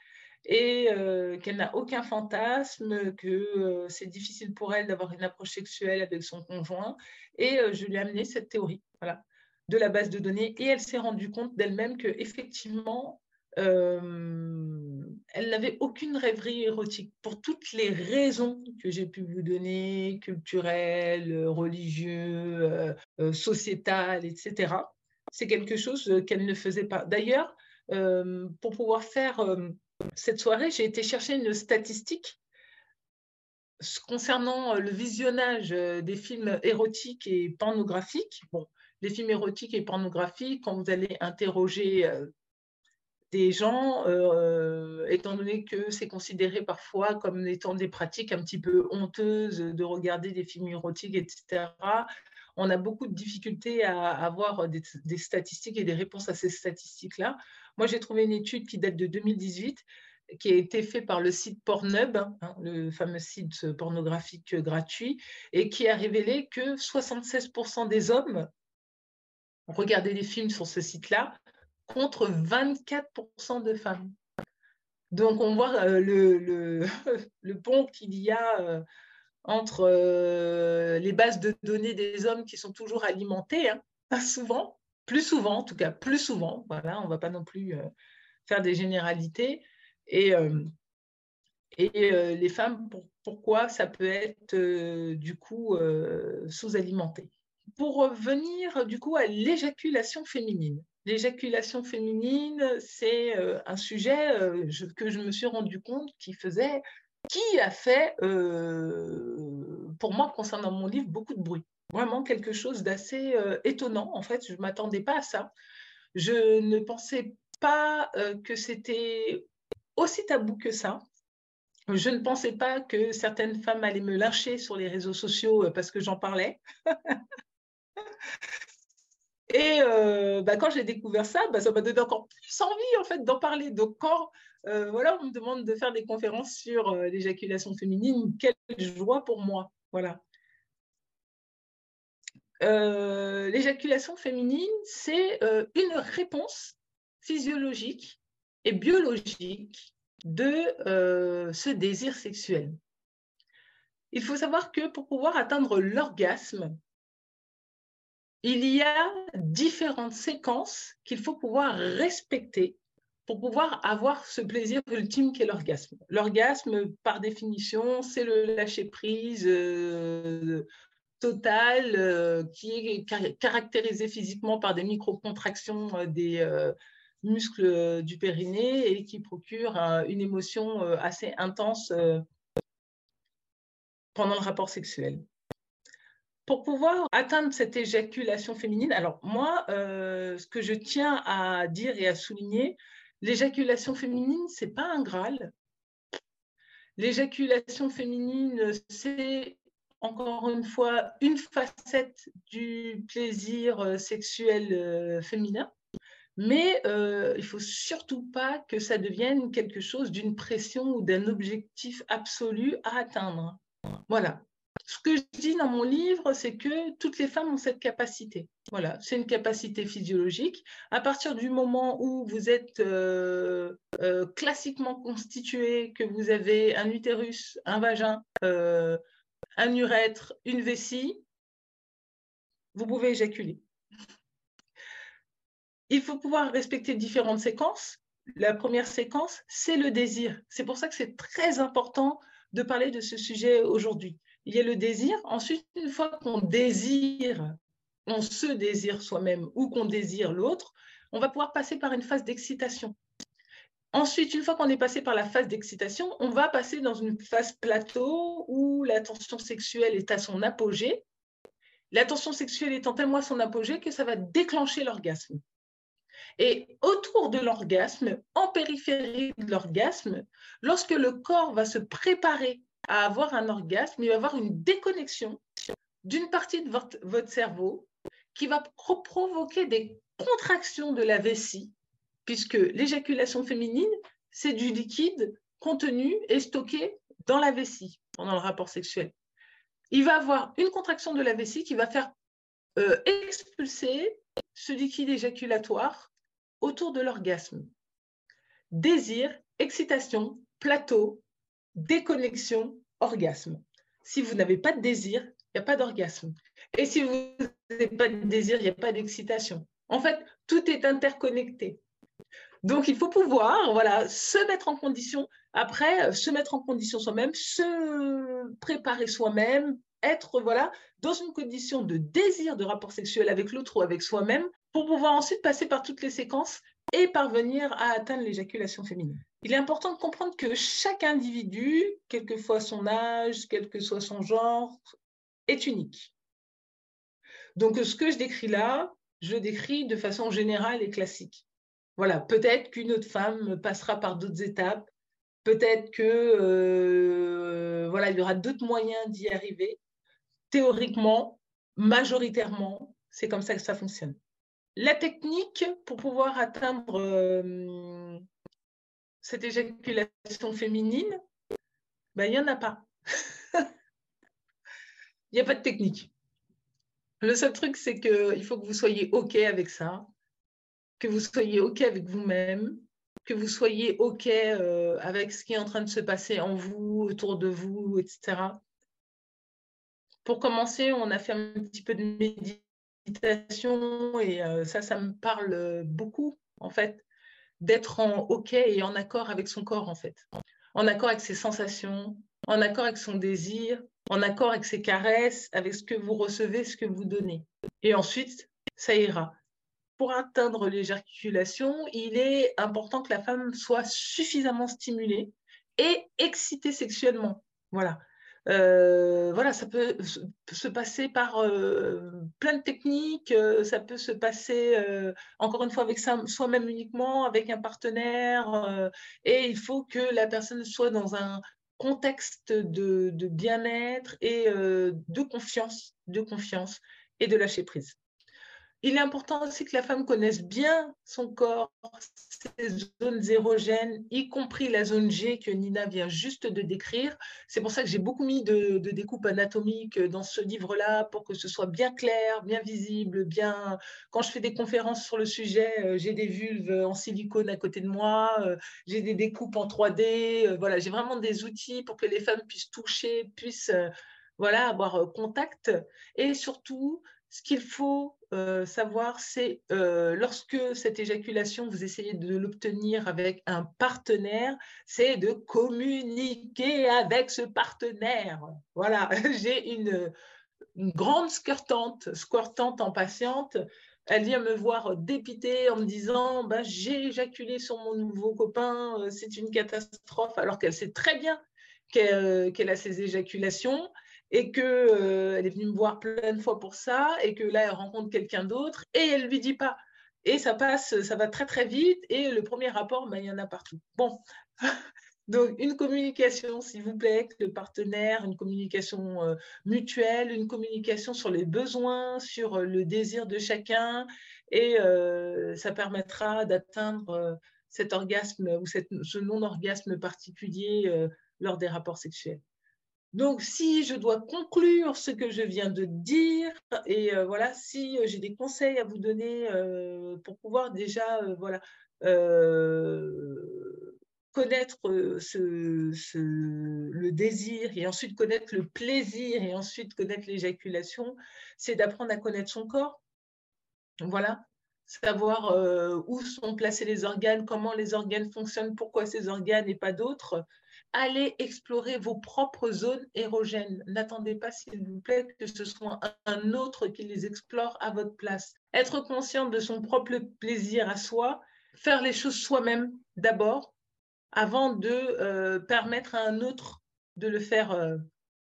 et euh, qu'elle n'a aucun fantasme, que euh, c'est difficile pour elle d'avoir une approche sexuelle avec son conjoint. Et euh, je lui ai amené cette théorie voilà, de la base de données et elle s'est rendue compte d'elle-même qu'effectivement, elle n'avait aucune rêverie érotique pour toutes les raisons que j'ai pu vous donner, culturelles, religieuses, sociétales, etc. C'est quelque chose qu'elle ne faisait pas. D'ailleurs, pour pouvoir faire cette soirée, j'ai été chercher une statistique concernant euh, le visionnage euh, des films érotiques et pornographiques. Bon, les films érotiques et pornographiques, quand vous allez interroger euh, des gens, étant donné que c'est considéré parfois comme étant des pratiques un petit peu honteuses de regarder des films érotiques, etc., on a beaucoup de difficultés à avoir des, des statistiques et des réponses à ces statistiques-là. Moi, j'ai trouvé une étude qui date de 2018 qui a été faite par le site Pornhub, hein, le fameux site pornographique gratuit, et qui a révélé que 76% des hommes regardaient des films sur ce site-là contre 24% de femmes. Donc on voit euh, le, pont qu'il y a euh, entre euh, les bases de données des hommes qui sont toujours alimentées, hein, souvent, plus souvent, en tout cas, plus souvent. Voilà, on ne va pas non plus faire des généralités. Et, les femmes, pourquoi ça peut être du coup sous-alimenté? pour venir du coup à l'éjaculation féminine. L'éjaculation féminine, c'est euh, un sujet euh, que je me suis rendu compte qui faisait, qui a fait, euh, pour moi, concernant mon livre, beaucoup de bruit. Vraiment quelque chose d'assez étonnant. En fait, je ne m'attendais pas à ça. Je ne pensais pas que c'était aussi tabou que ça. Je ne pensais pas que certaines femmes allaient me lâcher sur les réseaux sociaux parce que j'en parlais. Et euh, bah, quand j'ai découvert ça, bah, ça m'a donné encore plus envie en fait d'en parler. Donc quand euh, voilà, on me demande de faire des conférences sur euh, l'éjaculation féminine, quelle joie pour moi. Voilà. l'éjaculation féminine, c'est une réponse physiologique et biologique de ce désir sexuel. Il faut savoir que pour pouvoir atteindre l'orgasme, il y a différentes séquences qu'il faut pouvoir respecter pour pouvoir avoir ce plaisir ultime qu'est l'orgasme. L'orgasme, par définition, c'est le lâcher-prise euh, total euh, qui est caractérisé physiquement par des micro-contractions euh, des muscles du périnée et qui procure une émotion assez intense pendant le rapport sexuel pour pouvoir atteindre cette éjaculation féminine, alors moi, euh, ce que je tiens à dire et à souligner, l'éjaculation féminine, c'est pas un Graal. L'éjaculation féminine, c'est encore une fois une facette du plaisir euh, sexuel euh, féminin. Mais il il faut surtout pas que ça devienne quelque chose d'une pression ou d'un objectif absolu à atteindre. Voilà ce que je dis dans mon livre, c'est que toutes les femmes ont cette capacité. Voilà, c'est une capacité physiologique. À partir du moment où vous êtes euh, euh, classiquement constitué, que vous avez un utérus, un vagin, euh, un urètre, une vessie, vous pouvez éjaculer. Il faut pouvoir respecter différentes séquences. La première séquence, c'est le désir. C'est pour ça que c'est très important de parler de ce sujet aujourd'hui il y a le désir. Ensuite, une fois qu'on désire, on se désire soi-même ou qu'on désire l'autre, on va pouvoir passer par une phase d'excitation. Ensuite, une fois qu'on est passé par la phase d'excitation, on va passer dans une phase plateau où la tension sexuelle est à son apogée. La tension sexuelle étant tellement à son apogée que ça va déclencher l'orgasme. Et autour de l'orgasme, en périphérie de l'orgasme, lorsque le corps va se préparer à avoir un orgasme, il va y avoir une déconnexion d'une partie de votre, cerveau qui va provoquer des contractions de la vessie, puisque l'éjaculation féminine, c'est du liquide contenu et stocké dans la vessie pendant le rapport sexuel. Il va avoir une contraction de la vessie qui va faire euh, expulser ce liquide éjaculatoire autour de l'orgasme. Désir, excitation, plateau, déconnexion, orgasme. Si vous n'avez pas de désir, il n'y a pas d'orgasme. Et si vous n'avez pas de désir, il n'y a pas d'excitation. En fait, tout est interconnecté. Donc, il faut pouvoir voilà, se mettre en condition, après, se mettre en condition soi-même, se préparer soi-même, être voilà, dans une condition de désir de rapport sexuel avec l'autre ou avec soi-même, pour pouvoir ensuite passer par toutes les séquences et parvenir à atteindre l'éjaculation féminine. Il est important de comprendre que chaque individu, quel que soit son âge, quel que soit son genre, est unique. Donc ce que je décris là, je décris de façon générale et classique. Voilà, peut-être qu'une autre femme passera par d'autres étapes, peut-être que euh, voilà, il y aura d'autres moyens d'y arriver. Théoriquement, majoritairement, c'est comme ça que ça fonctionne. La technique pour pouvoir atteindre euh, cette éjaculation féminine, ben, il n'y en a pas. Il n'y a pas de technique. Le seul truc, c'est qu'il faut que vous soyez OK avec ça, que vous soyez OK avec vous-même, que vous soyez OK euh, avec ce qui est en train de se passer en vous, autour de vous, etc. Pour commencer, on a fait un petit peu de méditation et euh, ça, ça me parle beaucoup, en fait, d'être en OK et en accord avec son corps, en fait. en accord avec ses sensations, en accord avec son désir, en accord avec ses caresses, avec ce que vous recevez, ce que vous donnez. Et ensuite, ça ira. Pour atteindre l'éjaculation, il est important que la femme soit suffisamment stimulée et excitée sexuellement. Voilà. Euh, voilà, ça peut se passer par euh, plein de techniques, euh, ça peut se passer, encore une fois, avec soi-même uniquement, avec un partenaire, et il faut que la personne soit dans un contexte de, de bien-être et de confiance, de confiance et de lâcher prise. Il est important aussi que la femme connaisse bien son corps, ses zones érogènes, y compris la zone G que Nina vient juste de décrire. C'est pour ça que j'ai beaucoup mis de, découpes anatomiques dans ce livre-là pour que ce soit bien clair, bien visible, bien. Quand je fais des conférences sur le sujet, euh, j'ai des vulves en silicone à côté de moi, euh, j'ai des découpes en 3D. Euh, voilà, j'ai vraiment des outils pour que les femmes puissent toucher, puissent voilà, avoir contact et surtout ce qu'il faut euh, savoir, c'est euh, lorsque cette éjaculation, vous essayez de l'obtenir avec un partenaire, c'est de communiquer avec ce partenaire. Voilà, j'ai une, grande squirtante, squirtante en patiente. Elle vient me voir dépitée en me disant bah, J'ai éjaculé sur mon nouveau copain, euh, c'est une catastrophe, alors qu'elle sait très bien qu'elle a ses éjaculations et qu'elle euh, est venue me voir plein de fois pour ça, et que là, elle rencontre quelqu'un d'autre, et elle lui dit pas. Et ça passe, ça va très très vite, et le premier rapport, ben, il y en a partout. Bon, donc une communication, s'il vous plaît, avec le partenaire, une communication euh, mutuelle, une communication sur les besoins, sur euh, le désir de chacun, et ça permettra d'atteindre cet orgasme ou ce non-orgasme particulier lors des rapports sexuels. Donc, si je dois conclure ce que je viens de dire, et euh, voilà, si euh, j'ai des conseils à vous donner euh, pour pouvoir déjà, voilà, connaître le désir et ensuite connaître le plaisir et ensuite connaître l'éjaculation, c'est d'apprendre à connaître son corps. Voilà, savoir où sont placés les organes, comment les organes fonctionnent, pourquoi ces organes et pas d'autres allez explorer vos propres zones érogènes. N'attendez pas, s'il vous plaît, que ce soit un autre qui les explore à votre place. Être conscient de son propre plaisir à soi, faire les choses soi-même d'abord, avant de euh, permettre à un autre de le faire euh,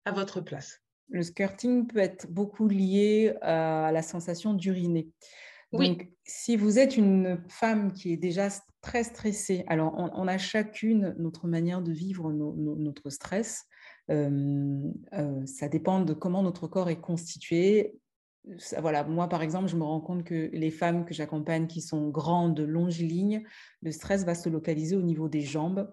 à votre place. Le skirting peut être beaucoup lié à la sensation d'uriner. Donc, si vous êtes une femme qui est déjà très stressée, alors on, a chacune notre manière de vivre notre stress. Euh, euh, ça dépend de comment notre corps est constitué. voilà, moi, par exemple, je me rends compte que les femmes que j'accompagne qui sont grandes, longilignes, le stress va se localiser au niveau des jambes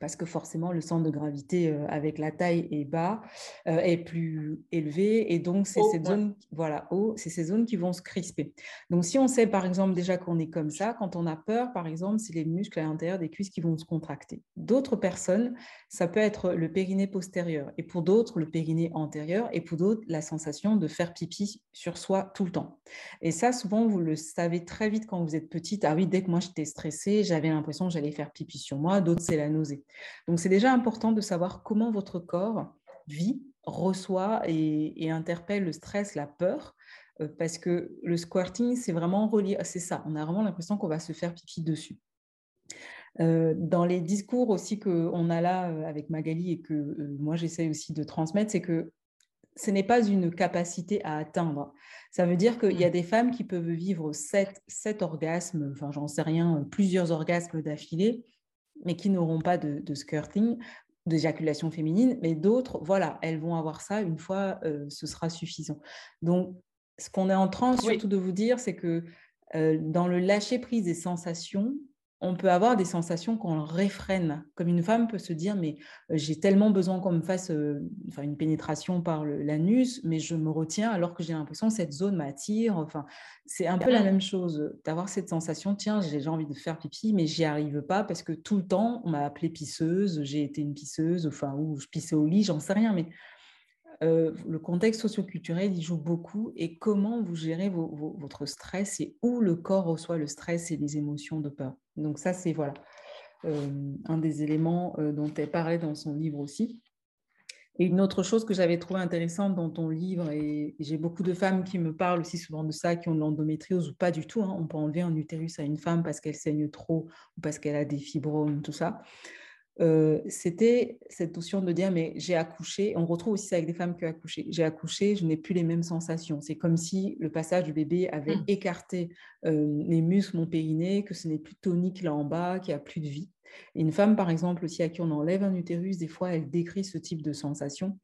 parce que forcément le centre de gravité euh, avec la taille est bas, euh, est plus élevé, et donc c'est ces zones, voilà, haut, c'est ces zones qui vont se crisper. Donc si on sait par exemple déjà qu'on est comme ça, quand on a peur, par exemple, c'est les muscles à l'intérieur des cuisses qui vont se contracter. D'autres personnes, ça peut être le périnée postérieur, et pour d'autres le périnée antérieur, et pour d'autres la sensation de faire pipi sur soi tout le temps. Et ça, souvent vous le savez très vite quand vous êtes petite. Ah oui, dès que moi j'étais stressée, j'avais l'impression que j'allais faire pipi sur moi. D'autres c'est la nausée. Donc, c'est déjà important de savoir comment votre corps vit, reçoit et, interpelle le stress, la peur, euh, parce que le squirting, c'est vraiment relié, c'est ça, on a vraiment l'impression qu'on va se faire pipi dessus. Euh, dans les discours aussi qu'on a là euh, avec Magali et que moi j'essaie aussi de transmettre, c'est que ce n'est pas une capacité à atteindre. Ça veut dire qu'il y a mmh. des femmes qui peuvent vivre sept, sept orgasmes, enfin j'en sais rien, plusieurs orgasmes d'affilée, mais qui n'auront pas de, skirting, d'éjaculation féminine, mais d'autres, voilà, elles vont avoir ça une fois, euh, ce sera suffisant. Donc, ce qu'on est en train surtout de vous dire, c'est que euh, dans le lâcher prise des sensations, on peut avoir des sensations qu'on réfrène. Comme une femme peut se dire, mais euh, j'ai tellement besoin qu'on me fasse euh, enfin, une pénétration par l'anus, mais je me retiens alors que j'ai l'impression que cette zone m'attire. Enfin, c'est un peu la même chose, d'avoir cette sensation, tiens, j'ai envie de faire pipi, mais j'y arrive pas parce que tout le temps, on m'a appelée pisseuse, j'ai été une pisseuse, enfin, ou je pissais au lit, j'en sais rien, mais euh, le contexte socioculturel y joue beaucoup et comment vous gérez votre stress et où le corps reçoit le stress et les émotions de peur? Donc ça, c'est voilà. un des éléments dont elle parlait dans son livre aussi. Et une autre chose que j'avais trouvé intéressante dans ton livre, et j'ai beaucoup de femmes qui me parlent aussi souvent de ça, qui ont de l'endométriose ou pas du tout. Hein. On peut enlever un utérus à une femme parce qu'elle saigne trop ou parce qu'elle a des fibromes, tout ça. Euh, c'était cette notion de dire mais j'ai accouché, on retrouve aussi ça avec des femmes qui ont accouché, j'ai accouché, je n'ai plus les mêmes sensations. C'est comme si le passage du bébé avait mmh. écarté euh, les muscles, mon périnée, que ce n'est plus tonique là en bas, qu'il n'y a plus de vie. une femme, par exemple, aussi à qui on enlève un utérus, des fois, elle décrit ce type de sensation.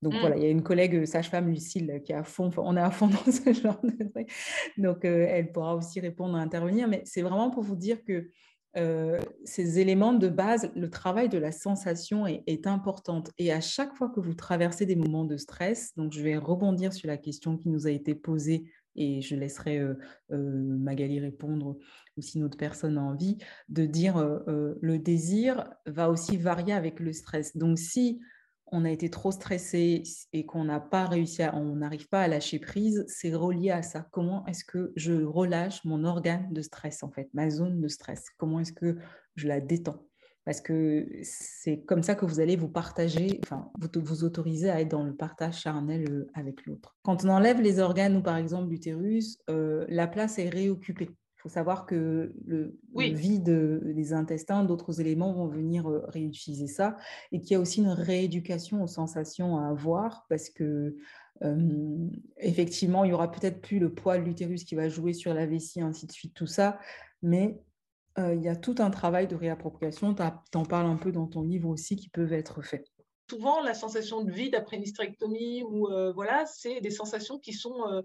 Donc voilà, mmh. il y a une collègue euh, sage-femme, Lucille, qui est à fond, on est à fond dans ce genre de truc. Donc elle pourra aussi répondre à intervenir. Mais c'est vraiment pour vous dire que euh, ces éléments de base, le travail de la sensation est, est important. Et à chaque fois que vous traversez des moments de stress, donc je vais rebondir sur la question qui nous a été posée et je laisserai euh, euh, Magali répondre ou si notre personne a envie, de dire le désir va aussi varier avec le stress. Donc si on a été trop stressé et qu'on n'a pas réussi à, on n'arrive pas à lâcher prise, c'est relié à ça. Comment est-ce que je relâche mon organe de stress, en fait, ma zone de stress? Comment est-ce que je la détends? Parce que c'est comme ça que vous allez vous partager, enfin, vous, vous autoriser à être dans le partage charnel euh, avec l'autre. Quand on enlève les organes ou par exemple l'utérus, euh, la place est réoccupée. Il faut savoir que le, vide des intestins, d'autres éléments vont venir euh, réutiliser ça et qu'il y a aussi une rééducation aux sensations à avoir parce que effectivement, il y aura peut-être plus le poids de l'utérus qui va jouer sur la vessie, ainsi de suite, tout ça, mais euh, il y a tout un travail de réappropriation, tu en parles un peu dans ton livre aussi, qui peuvent être faits. Souvent la sensation de vide après une hystérectomie ou euh, voilà, c'est des sensations qui sont euh,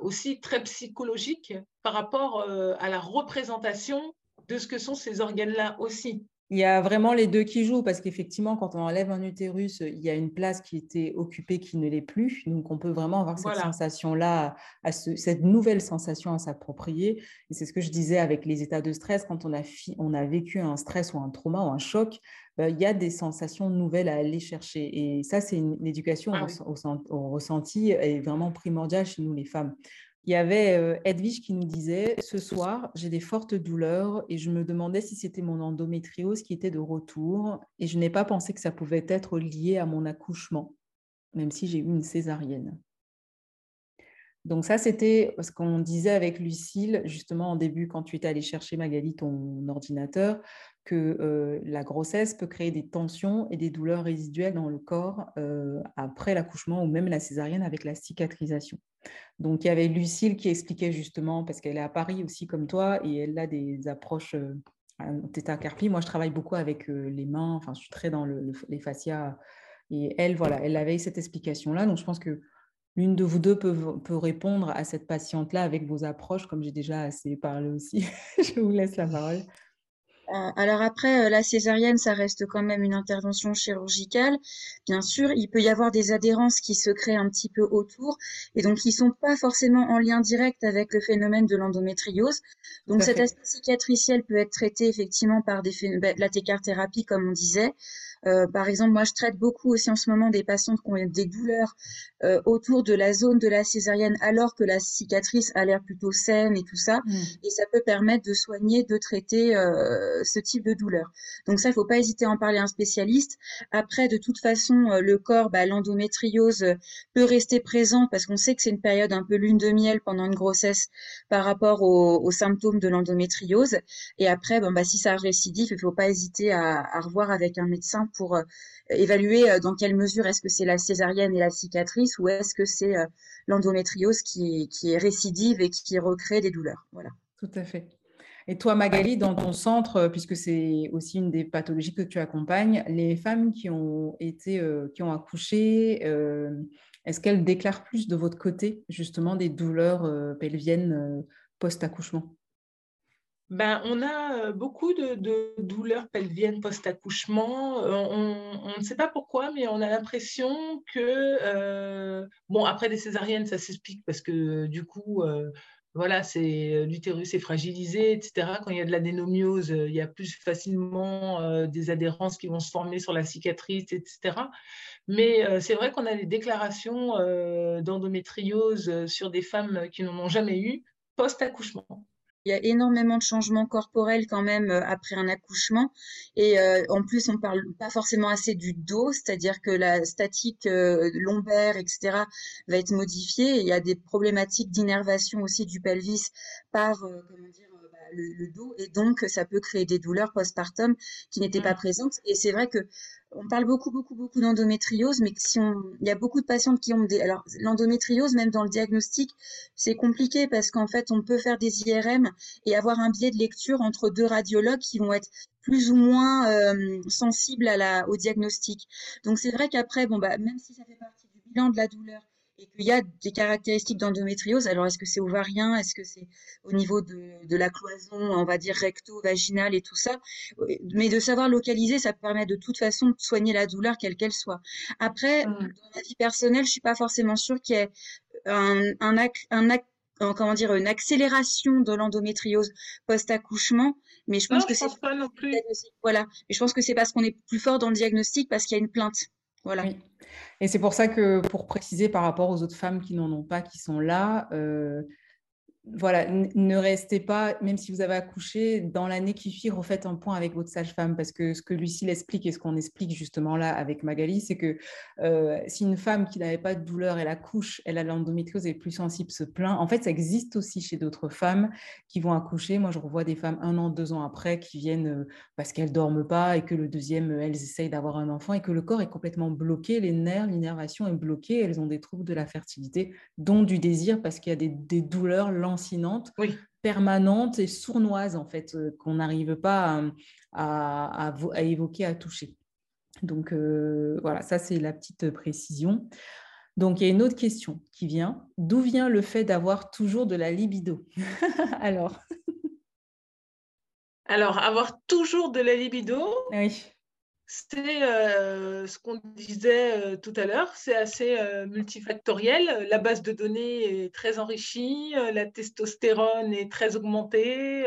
aussi très psychologique par rapport euh, à la représentation de ce que sont ces organes-là aussi. Il y a vraiment les deux qui jouent parce qu'effectivement, quand on enlève un utérus, il y a une place qui était occupée qui ne l'est plus. Donc, on peut vraiment avoir cette sensation-là, à cette nouvelle sensation à s'approprier. Et c'est ce que je disais avec les états de stress. Quand on a, on a vécu un stress ou un trauma ou un choc, bah, il y a des sensations nouvelles à aller chercher. Et ça, c'est une, éducation ah au, ressenti est vraiment primordiale chez nous, les femmes. Il y avait euh, Edwige qui nous disait Ce soir, j'ai des fortes douleurs et je me demandais si c'était mon endométriose qui était de retour. Et je n'ai pas pensé que ça pouvait être lié à mon accouchement, même si j'ai eu une césarienne. Donc ça, c'était ce qu'on disait avec Lucille, justement en début, quand tu étais allée chercher Magali ton ordinateur, que euh, la grossesse peut créer des tensions et des douleurs résiduelles dans le corps euh, après l'accouchement ou même la césarienne avec la cicatrisation. Donc il y avait Lucille qui expliquait justement, parce qu'elle est à Paris aussi comme toi, et elle a des approches euh, Theta Carpi. Moi, je travaille beaucoup avec les mains, enfin, je suis très dans les fascias. Et elle, voilà, elle avait cette explication-là. Donc je pense que l'une de vous deux peut, peut répondre à cette patiente-là avec vos approches, comme j'ai déjà assez parlé aussi. Je vous laisse la parole. Euh, alors après, euh, la césarienne, ça reste quand même une intervention chirurgicale. Bien sûr, il peut y avoir des adhérences qui se créent un petit peu autour et donc qui sont pas forcément en lien direct avec le phénomène de l'endométriose. Donc cet aspect cicatriciel peut être traité effectivement par des bah, la thérapie comme on disait. Euh, par exemple, moi, je traite beaucoup aussi en ce moment des patientes qui ont des douleurs euh, autour de la zone de la césarienne, alors que la cicatrice a l'air plutôt saine et tout ça. Mm. Et ça peut permettre de soigner, de traiter euh, ce type de douleur. Donc ça, il faut pas hésiter à en parler à un spécialiste. Après, de toute façon, le corps, bah, l'endométriose peut rester présent parce qu'on sait que c'est une période un peu lune de miel pendant une grossesse par rapport aux, aux symptômes de l'endométriose. Et après, bon, bah, si ça récidive, il faut pas hésiter à, à revoir avec un médecin pour euh, évaluer euh, dans quelle mesure est-ce que c'est la césarienne et la cicatrice ou est-ce que c'est euh, l'endométriose qui, est récidive et qui recrée des douleurs. Voilà. Tout à fait. Et toi, Magali, dans ton centre, puisque c'est aussi une des pathologies que tu accompagnes, les femmes qui ont été, qui ont accouché, est-ce qu'elles déclarent plus de votre côté justement des douleurs pelviennes post-accouchement? Ben, on a beaucoup de, douleurs pelviennes post-accouchement. On, ne sait pas pourquoi, mais on a l'impression que, bon, après des césariennes, ça s'explique parce que du coup, voilà, c'est l'utérus est fragilisé, etc. Quand il y a de l'adénomiose, il y a plus facilement des adhérences qui vont se former sur la cicatrice, etc. Mais c'est vrai qu'on a des déclarations d'endométriose sur des femmes qui n'en ont jamais eu post-accouchement. Il y a énormément de changements corporels quand même euh, après un accouchement. Et euh, en plus, on parle pas forcément assez du dos, c'est-à-dire que la statique euh, lombaire, etc., va être modifiée. il y a des problématiques d'innervation aussi du pelvis par, comment dire, bah, le, dos. Et donc, ça peut créer des douleurs postpartum qui n'étaient pas mmh. présentes. Et c'est vrai que on parle beaucoup, beaucoup, beaucoup d'endométriose, mais si on, il y a beaucoup de patientes qui ont des, alors l'endométriose, même dans le diagnostic, c'est compliqué parce qu'en fait, on peut faire des IRM et avoir un biais de lecture entre deux radiologues qui vont être plus ou moins euh, sensibles à la, au diagnostic. Donc c'est vrai qu'après, bon bah, même si ça fait partie du bilan de la douleur et qu'il y a des caractéristiques d'endométriose. Alors, est-ce que c'est ovarien Est-ce que c'est au niveau de, de, la cloison, on va dire recto-vaginale et tout ça Mais de savoir localiser, ça permet de toute façon de soigner la douleur, quelle qu'elle soit. Après, mmh. dans ma vie personnelle, je suis pas forcément sûre qu'il y ait un, un, un, comment dire, une accélération de l'endométriose post-accouchement, mais je pense que c'est. Voilà, mais je pense que c'est parce qu'on est plus fort dans le diagnostic parce qu'il y a une plainte. Voilà. Et c'est pour ça que, pour préciser par rapport aux autres femmes qui n'en ont pas, qui sont là, euh, voilà, ne restez pas, même si vous avez accouché, dans l'année qui suit, refaites un point avec votre sage-femme, parce que ce que Lucille explique et ce qu'on explique justement là avec Magali, c'est que euh, si une femme qui n'avait pas de douleur, elle accouche, elle a l'endométriose, et est plus sensible, se plaint. En fait, ça existe aussi chez d'autres femmes qui vont accoucher. Moi, je revois des femmes un an, deux ans après qui viennent euh, parce qu'elles dorment pas et que le deuxième, elles essayent d'avoir un enfant et que le corps est complètement bloqué, les nerfs, l'innervation est bloquée, elles ont des troubles de la fertilité, dont du désir parce qu'il y a des, des douleurs lancinante, permanente et sournoise, en fait, euh, qu'on n'arrive pas à, évoquer, à toucher. Donc, euh, voilà, ça, c'est la petite précision. Donc, il y a une autre question qui vient. D'où vient le fait d'avoir toujours de la libido Alors Alors, avoir toujours de la libido, oui c'est euh, ce qu'on disait euh, tout à l'heure, c'est assez euh, multifactoriel. La base de données est très enrichie, la testostérone est très augmentée,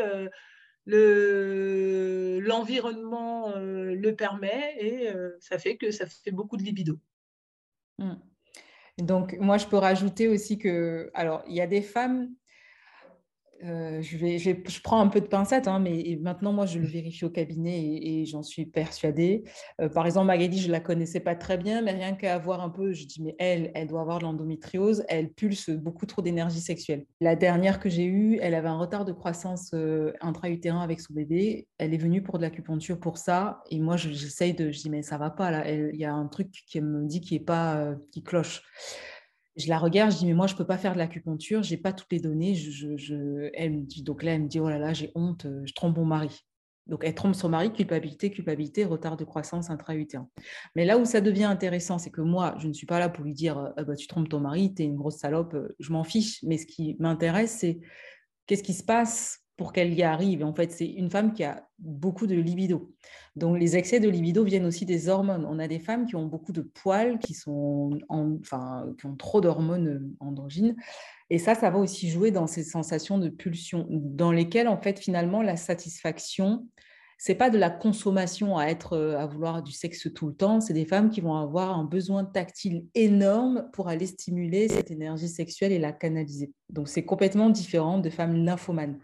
l'environnement le permet et ça fait que ça fait beaucoup de libido. Mmh. Donc, moi, je peux rajouter aussi que, alors, il y a des femmes euh, je, vais, je, prends un peu de pincette, hein, mais maintenant, moi, je le vérifie au cabinet et, j'en suis persuadée. Euh, par exemple, Magali, je ne la connaissais pas très bien, mais rien qu'à voir un peu, je dis, mais elle, elle doit avoir de l'endométriose, elle pulse beaucoup trop d'énergie sexuelle. La dernière que j'ai eue, elle avait un retard de croissance euh, intra-utérin avec son bébé. Elle est venue pour de l'acupuncture pour ça. Et moi, j'essaye de, je dis, mais ça va pas, là. Il y a un truc qui me dit qui est pas, qui cloche je la regarde, je dis, mais moi, je ne peux pas faire de l'acupuncture, je n'ai pas toutes les données. Elle donc là, elle me dit, oh là là, j'ai honte, euh, je trompe mon mari. Donc, elle trompe son mari, culpabilité, culpabilité, retard de croissance intra-utérin. Mais là où ça devient intéressant, c'est que moi, je ne suis pas là pour lui dire, euh, ah bah, tu trompes ton mari, tu es une grosse salope, euh, je m'en fiche. Mais ce qui m'intéresse, c'est qu'est-ce qui se passe pour qu'elle y arrive. En fait, c'est une femme qui a beaucoup de libido. Donc, les excès de libido viennent aussi des hormones. On a des femmes qui ont beaucoup de poils, qui, sont enfin, qui ont trop d'hormones euh, androgynes. Et ça, ça va aussi jouer dans ces sensations de pulsion, dans lesquelles, en fait, finalement, la satisfaction, c'est pas de la consommation à être euh, à vouloir du sexe tout le temps, c'est des femmes qui vont avoir un besoin tactile énorme pour aller stimuler cette énergie sexuelle et la canaliser. Donc c'est complètement différent de femmes lymphomanes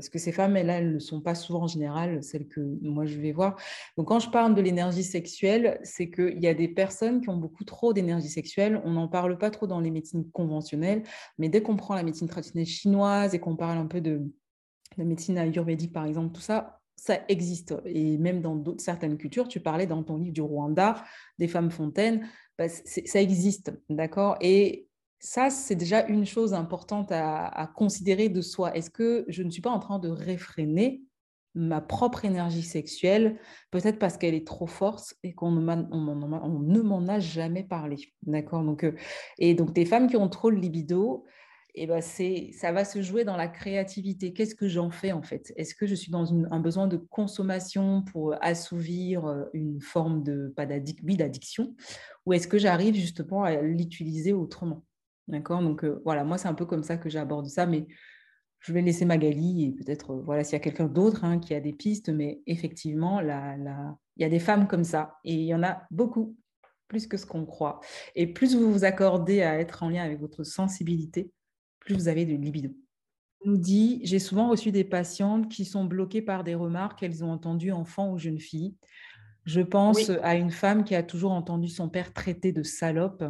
parce que ces femmes, elles, elles ne sont pas souvent en général celles que moi je vais voir. Donc quand je parle de l'énergie sexuelle, c'est qu'il y a des personnes qui ont beaucoup trop d'énergie sexuelle. On n'en parle pas trop dans les médecines conventionnelles, mais dès qu'on prend la médecine traditionnelle chinoise et qu'on parle un peu de la médecine ayurvédique, par exemple, tout ça, ça existe. Et même dans certaines cultures, tu parlais dans ton livre du Rwanda, des femmes fontaines, bah, ça existe, d'accord? Et ça, c'est déjà une chose importante à, considérer de soi. Est-ce que je ne suis pas en train de réfréner ma propre énergie sexuelle, peut-être parce qu'elle est trop forte et qu'on ne m'en a jamais parlé. D'accord? Donc, euh, Et donc, des femmes qui ont trop de libido, ben c'est, ça va se jouer dans la créativité. Qu'est-ce que j'en fais en fait? Est-ce que je suis dans un besoin de consommation pour assouvir euh, une forme de, pas d'addiction, ou est-ce que j'arrive justement à l'utiliser autrement? D'accord? Donc euh, voilà, moi c'est un peu comme ça que j'aborde ça, mais je vais laisser Magali et peut-être euh, voilà s'il y a quelqu'un d'autre hein, qui a des pistes, mais effectivement, il y a des femmes comme ça et il y en a beaucoup, plus que ce qu'on croit. Et plus vous vous accordez à être en lien avec votre sensibilité, plus vous avez de libido. nous dit J'ai souvent reçu des patientes qui sont bloquées par des remarques qu'elles ont entendues enfant ou jeune fille. Je pense à une femme qui a toujours entendu son père traiter de salope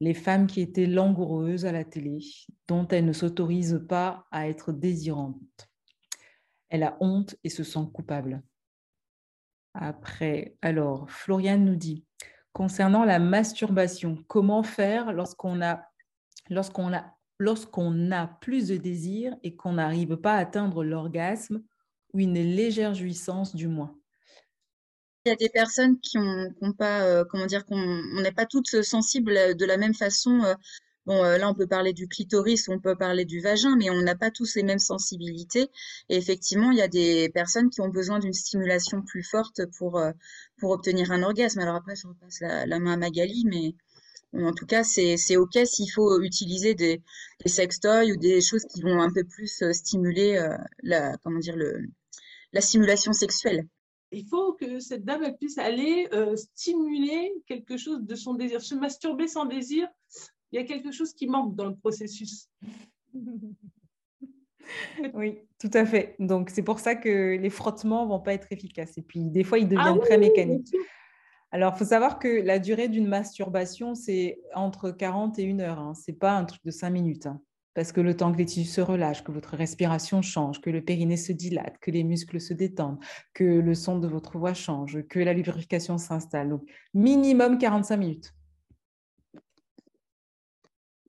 les femmes qui étaient langoureuses à la télé, dont elle ne s'autorise pas à être désirante. Elle a honte et se sent coupable. Après, alors, Floriane nous dit, concernant la masturbation, comment faire lorsqu'on a, lorsqu'on a, lorsqu'on a plus de désir et qu'on n'arrive pas à atteindre l'orgasme ou une légère jouissance du moins il y a des personnes qui ont, pas, euh, comment dire, qu'on n'est pas toutes sensibles de la même façon. Euh. bon, euh, là, on peut parler du clitoris, on peut parler du vagin, mais on n'a pas tous les mêmes sensibilités. Et effectivement, il y a des personnes qui ont besoin d'une stimulation plus forte pour, pour obtenir un orgasme. Alors après, je repasse la, main à Magali, mais en tout cas, c'est OK s'il faut utiliser des, des sextoys ou des choses qui vont un peu plus stimuler la, comment dire, le, la stimulation sexuelle il faut que cette dame puisse aller euh, stimuler quelque chose de son désir. Se masturber sans désir, il y a quelque chose qui manque dans le processus. Oui, tout à fait. Donc, c'est pour ça que les frottements ne vont pas être efficaces. Et puis, des fois, ils deviennent ah très mécaniques. Alors, il faut savoir que la durée d'une masturbation, c'est entre 40 et 1 heure. Hein. Ce n'est pas un truc de 5 minutes. Hein parce que le temps que les tissus se relâchent, que votre respiration change, que le périnée se dilate, que les muscles se détendent, que le son de votre voix change, que la lubrification s'installe. Donc, minimum 45 minutes.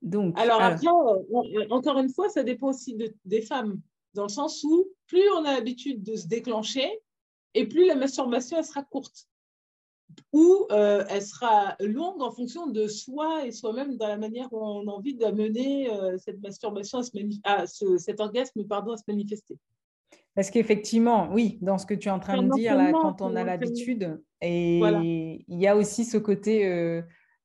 Donc, alors, après, euh, encore une fois, ça dépend aussi des femmes, dans le sens où plus on a l'habitude de se déclencher, et plus la masturbation sera courte ou euh, elle sera longue en fonction de soi et soi-même dans la manière où on a envie d'amener euh, cette masturbation, à, cet orgasme pardon, à se manifester. Parce qu'effectivement, oui, dans ce que tu es en train de dire, là, quand on a l'habitude, et il y a aussi ce côté, euh,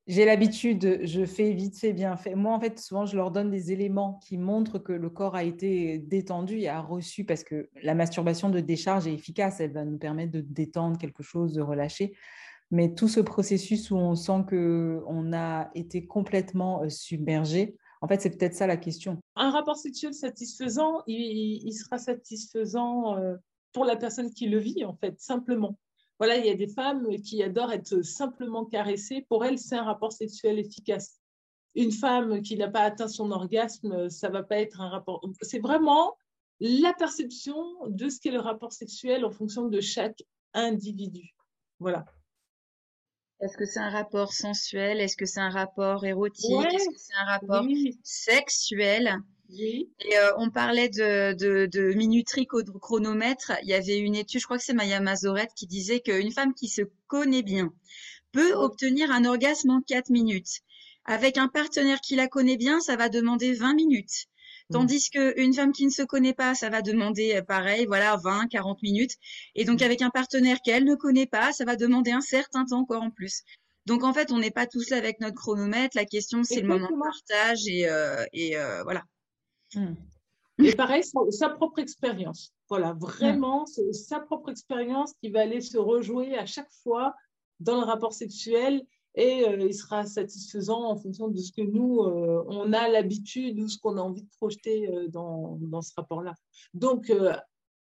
j'ai l'habitude, je fais vite fait, bien fait. Moi, en fait, souvent, je leur donne des éléments qui montrent que le corps a été détendu et a reçu, parce que la masturbation de décharge est efficace, elle va nous permettre de détendre quelque chose, de relâcher. Mais tout ce processus où on sent qu'on a été complètement euh, submergé, en fait, c'est peut-être ça la question. Un rapport sexuel satisfaisant, il, sera satisfaisant euh, pour la personne qui le vit, en fait, simplement. Voilà, il y a des femmes qui adorent être simplement caressées. Pour elles, c'est un rapport sexuel efficace. Une femme qui n'a pas atteint son orgasme, ça va pas être un rapport. C'est vraiment la perception de ce qu'est le rapport sexuel en fonction de chaque individu. Voilà. Est-ce que c'est un rapport sensuel? Est-ce que c'est un rapport érotique? Est-ce que c'est un rapport sexuel? Oui. Et euh, on parlait de, de, de minuterie chronomètre. Il y avait une étude, je crois que c'est Maya Mazoret, qui disait qu'une femme qui se connaît bien peut obtenir un orgasme en 4 minutes. Avec un partenaire qui la connaît bien, ça va demander 20 minutes. Mmh. Tandis qu'une femme qui ne se connaît pas, ça va demander euh, pareil, voilà, 20, 40 minutes. Et donc mmh. avec un partenaire qu'elle ne connaît pas, ça va demander un certain temps encore en plus. Donc en fait, on n'est pas tous là avec notre chronomètre. La question, c'est le moment de partage et, euh, et euh, voilà. Mmh. Et pareil, sa, propre expérience. Voilà, vraiment, c'est sa propre expérience qui va aller se rejouer à chaque fois dans le rapport sexuel et euh, il sera satisfaisant en fonction de ce que nous, euh, on a l'habitude ou ce qu'on a envie de projeter euh, dans, dans, ce rapport-là. Donc,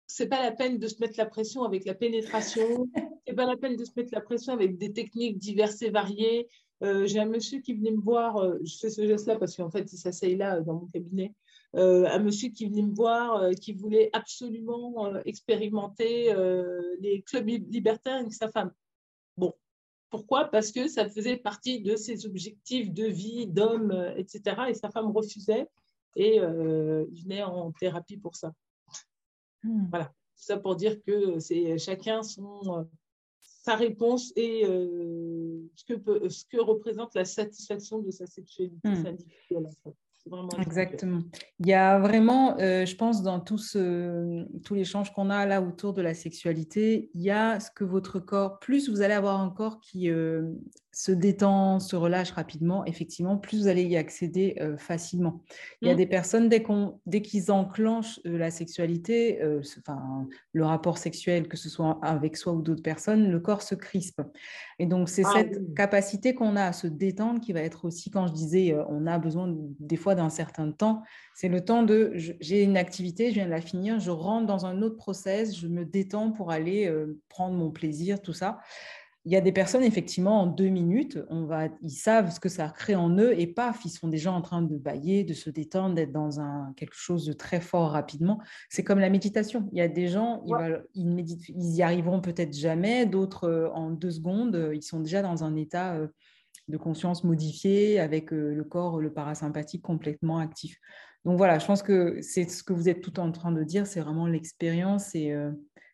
c'est pas la peine de se mettre la pression avec la pénétration, c'est pas la peine de se mettre la pression avec des techniques diverses et variées. J'ai un monsieur qui venait me voir, je fais ce geste-là parce qu'en fait, il s'asseye là dans mon cabinet. un monsieur qui venait me voir, qui voulait absolument expérimenter les clubs libertaires avec sa femme. Pourquoi? Parce que ça faisait partie de ses objectifs de vie, d'homme, euh, etc. Et sa femme refusait et euh, il venait en thérapie pour ça. Hmm. Voilà, Tout ça pour dire que c'est chacun son, euh, sa réponse et ce, que peut, ce que représente la satisfaction de sa sexualité hmm. individuelle. Exactement. Il y a vraiment, euh, je pense, dans tout, ce, tout l'échange qu'on a là autour de la sexualité, il y a ce que votre corps, plus vous allez avoir un corps qui, euh, se détend, se relâche rapidement, effectivement, plus vous allez y accéder euh, facilement. Il y a mmh. des personnes, dès, dès qu'ils enclenchent euh, la sexualité, euh, enfin, le rapport sexuel, que ce soit avec soi ou d'autres personnes, le corps se crispe. Et donc, c'est ah cette capacité qu'on a à se détendre qui va être aussi, quand je disais, on a besoin des fois d'un certain temps, c'est le temps de, j'ai une activité, je viens de la finir, je rentre dans un autre process, je me détends pour aller prendre mon plaisir, tout ça il y a des personnes, effectivement, en deux minutes, on va, ils savent ce que ça crée en eux et paf, ils sont déjà en train de bailler, de se détendre, d'être dans un, quelque chose de très fort rapidement. C'est comme la méditation. Il y a des gens, ils, ils, y arriveront peut-être jamais, d'autres euh, en deux secondes, euh, ils sont déjà dans un état euh, de conscience modifié avec le corps, le parasympathique complètement actif. Donc voilà, je pense que c'est ce que vous êtes tout en train de dire, c'est vraiment l'expérience et,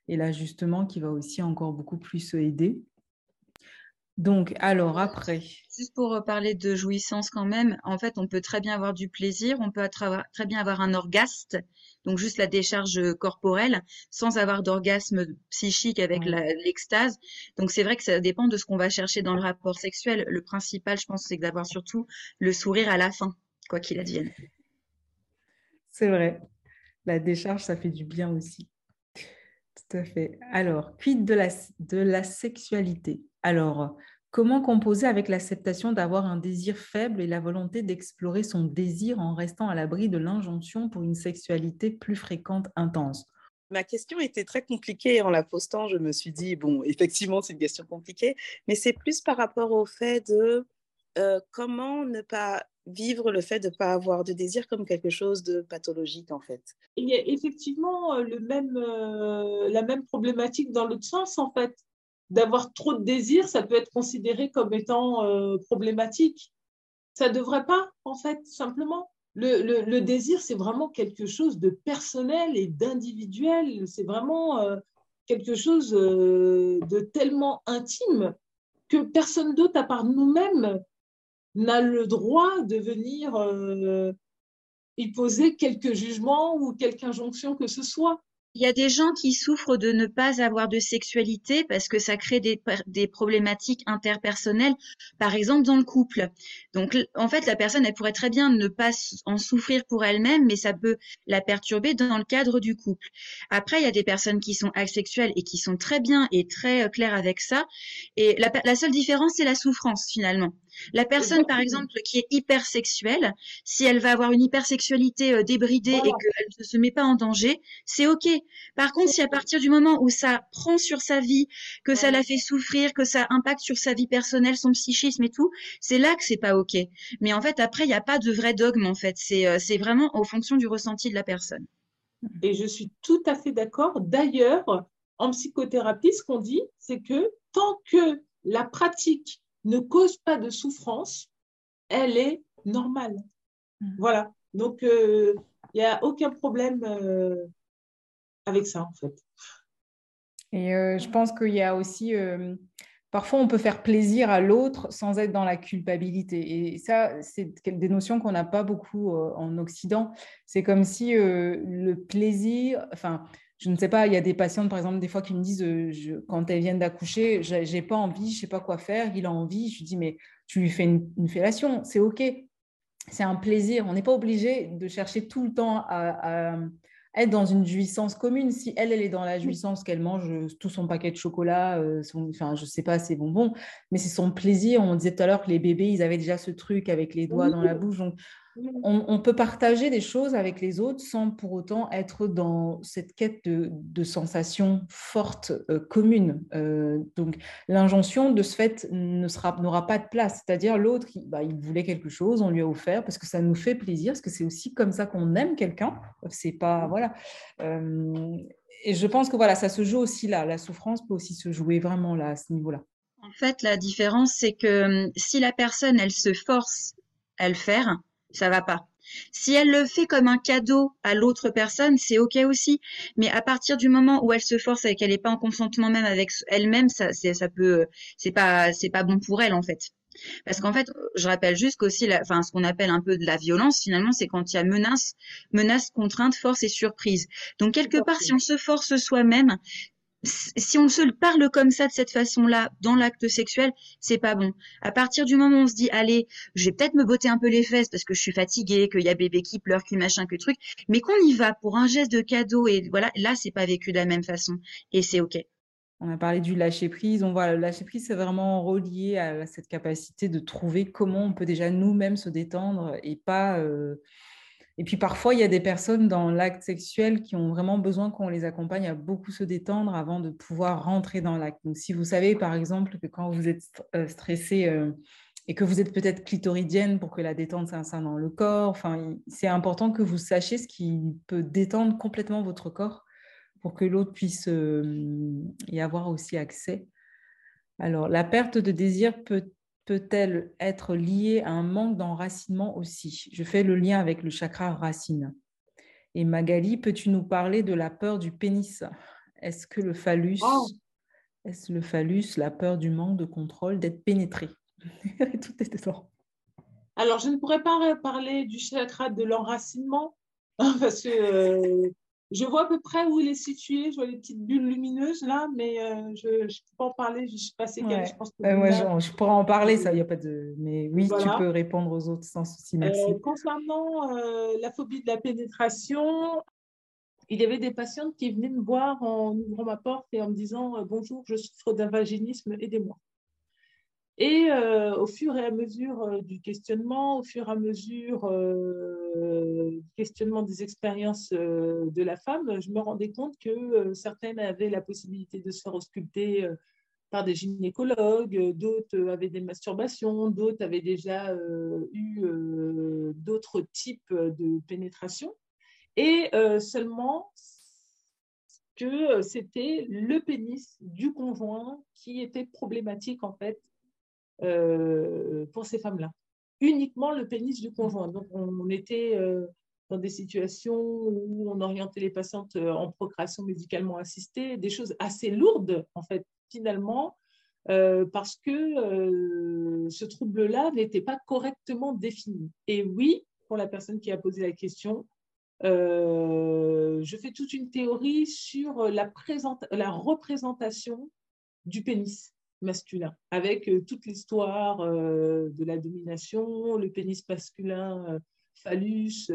et l'ajustement qui va aussi encore beaucoup plus aider. Donc, alors après. Juste pour euh, parler de jouissance quand même, en fait, on peut très bien avoir du plaisir, on peut très bien avoir un orgasme, donc juste la décharge corporelle, sans avoir d'orgasme psychique avec l'extase. Donc, c'est vrai que ça dépend de ce qu'on va chercher dans le rapport sexuel. Le principal, je pense, c'est d'avoir surtout le sourire à la fin, quoi qu'il advienne. C'est vrai. La décharge, ça fait du bien aussi. Tout à fait. Alors, quid de la, de la sexualité? Alors, comment composer avec l'acceptation d'avoir un désir faible et la volonté d'explorer son désir en restant à l'abri de l'injonction pour une sexualité plus fréquente, intense? Ma question était très compliquée en la postant. Je me suis dit, bon, effectivement, c'est une question compliquée, mais c'est plus par rapport au fait de euh, comment ne pas vivre le fait de ne pas avoir de désir comme quelque chose de pathologique, en fait? Il y a effectivement euh, le même, euh, la même problématique dans l'autre sens, en fait d'avoir trop de désir, ça peut être considéré comme étant euh, problématique. Ça ne devrait pas, en fait, simplement. Le, désir, c'est vraiment quelque chose de personnel et d'individuel. C'est vraiment euh, quelque chose euh, de tellement intime que personne d'autre, à part nous-mêmes, n'a le droit de venir y poser quelques jugements ou quelque injonction que ce soit. Il y a des gens qui souffrent de ne pas avoir de sexualité parce que ça crée des, problématiques interpersonnelles, par exemple dans le couple. Donc, en fait, la personne, elle pourrait très bien ne pas en souffrir pour elle-même, mais ça peut la perturber dans le cadre du couple. Après, il y a des personnes qui sont asexuelles et qui sont très bien et très euh, claires avec ça. Et la seule différence, c'est la souffrance finalement. La personne, par exemple, qui est hypersexuelle, si elle va avoir une hypersexualité euh, débridée et qu'elle ne se met pas en danger, c'est OK. Par contre, si à partir du moment où ça prend sur sa vie, que ça la fait souffrir, que ça impacte sur sa vie personnelle, son psychisme et tout, c'est là que c'est pas OK. Mais en fait, après, il n'y a pas de vrai dogme, en fait. Euh, c'est vraiment en fonction du ressenti de la personne. Et je suis tout à fait d'accord. D'ailleurs, en psychothérapie, ce qu'on dit, c'est que tant que la pratique ne cause pas de souffrance, elle est normale. Hmm. Voilà. Donc, il euh, n'y a aucun problème euh, avec ça, en fait. Et euh, je pense qu'il y a aussi, parfois, on peut faire plaisir à l'autre sans être dans la culpabilité. Et ça, c'est des notions qu'on n'a pas beaucoup en Occident. C'est comme si le plaisir, enfin, je ne sais pas, il y a des patientes, par exemple, des fois qui me disent, euh, quand elles viennent d'accoucher, j'ai pas envie, je sais pas quoi faire, il a envie. Je lui dis, mais tu lui fais une, fellation, c'est OK. C'est un plaisir. On n'est pas obligé de chercher tout le temps à, être dans une jouissance commune. Si elle, elle est dans la jouissance qu'elle mange tout son paquet de chocolat, euh, son, enfin, je sais pas, ses bonbons, mais c'est son plaisir. On disait tout à l'heure que les bébés, ils avaient déjà ce truc avec les doigts dans la bouche. Donc, on, peut partager des choses avec les autres sans pour autant être dans cette quête de, sensations fortes euh, communes. Euh, donc l'injonction de ce fait n'aura pas de place. C'est-à-dire l'autre, bah, il voulait quelque chose, on lui a offert parce que ça nous fait plaisir, parce que c'est aussi comme ça qu'on aime quelqu'un. C'est pas voilà. Euh, et je pense que voilà, ça se joue aussi là. La souffrance peut aussi se jouer vraiment là à ce niveau-là. En fait, la différence, c'est que hum, si la personne, elle se force à le faire, ça va pas. Si elle le fait comme un cadeau à l'autre personne, c'est ok aussi. Mais à partir du moment où elle se force et qu'elle n'est pas en consentement même avec elle-même, ça, c'est, ça peut, c'est pas, c'est pas bon pour elle en fait. Parce qu'en fait, je rappelle juste qu'aussi, enfin, ce qu'on appelle un peu de la violence, finalement, c'est quand il y a menace, menace, contrainte, force et surprise. Donc quelque part, si on se force soi-même, si on se parle comme ça, de cette façon-là, dans l'acte sexuel, c'est pas bon. À partir du moment où on se dit, allez, je vais peut-être me botter un peu les fesses parce que je suis fatiguée, qu'il y a bébé qui pleure, qu'il machin, que truc, mais qu'on y va pour un geste de cadeau et voilà, là, c'est pas vécu de la même façon et c'est ok. On a parlé du lâcher prise. On voit le lâcher prise, c'est vraiment relié à cette capacité de trouver comment on peut déjà nous-mêmes se détendre et pas. Euh, et puis parfois, il y a des personnes dans l'acte sexuel qui ont vraiment besoin qu'on les accompagne à beaucoup se détendre avant de pouvoir rentrer dans l'acte. Donc si vous savez par exemple que quand vous êtes euh, stressé euh, et que vous êtes peut-être clitoridienne pour que la détente s'insère dans le corps, enfin, c'est important que vous sachiez ce qui peut détendre complètement votre corps pour que l'autre puisse euh, y avoir aussi accès. Alors, la perte de désir peut peut-elle être liée à un manque d'enracinement aussi? Je fais le lien avec le chakra racine. Et Magali, peux-tu nous parler de la peur du pénis? Est-ce que le phallus, oh. est-ce le phallus, la peur du manque de contrôle, d'être pénétré? Tout est dedans. Alors, je ne pourrais pas parler du chakra de l'enracinement parce que euh, je vois à peu près où il est situé, je vois les petites bulles lumineuses là, mais euh, je ne peux pas en parler, je ne suis pas assez Je, pense je, pourrais en parler, ça, il n'y a pas de. Mais oui, tu peux répondre aux autres sans souci, merci. Euh, concernant euh, la phobie de la pénétration, il y avait des patientes qui venaient me voir en ouvrant ma porte et en me disant Bonjour, je souffre d'un vaginisme, aidez-moi. Et euh, au fur et à mesure euh, du questionnement, au fur et à mesure euh, du questionnement des expériences de la femme, je me rendais compte que certaines avaient la possibilité de se faire ausculter par des gynécologues, d'autres avaient des masturbations, d'autres avaient déjà eu d'autres types de pénétration. Et seulement que c'était le pénis du conjoint qui était problématique en fait euh, pour ces femmes-là. Uniquement le pénis du conjoint. Donc, on, était euh, dans des situations où on orientait les patientes euh, en procréation médicalement assistée, des choses assez lourdes, en fait, finalement, parce que ce trouble-là n'était pas correctement défini. Et oui, pour la personne qui a posé la question, je fais toute une théorie sur la, la représentation du pénis masculin, avec euh, toute l'histoire euh, de la domination, le pénis masculin euh, phallus,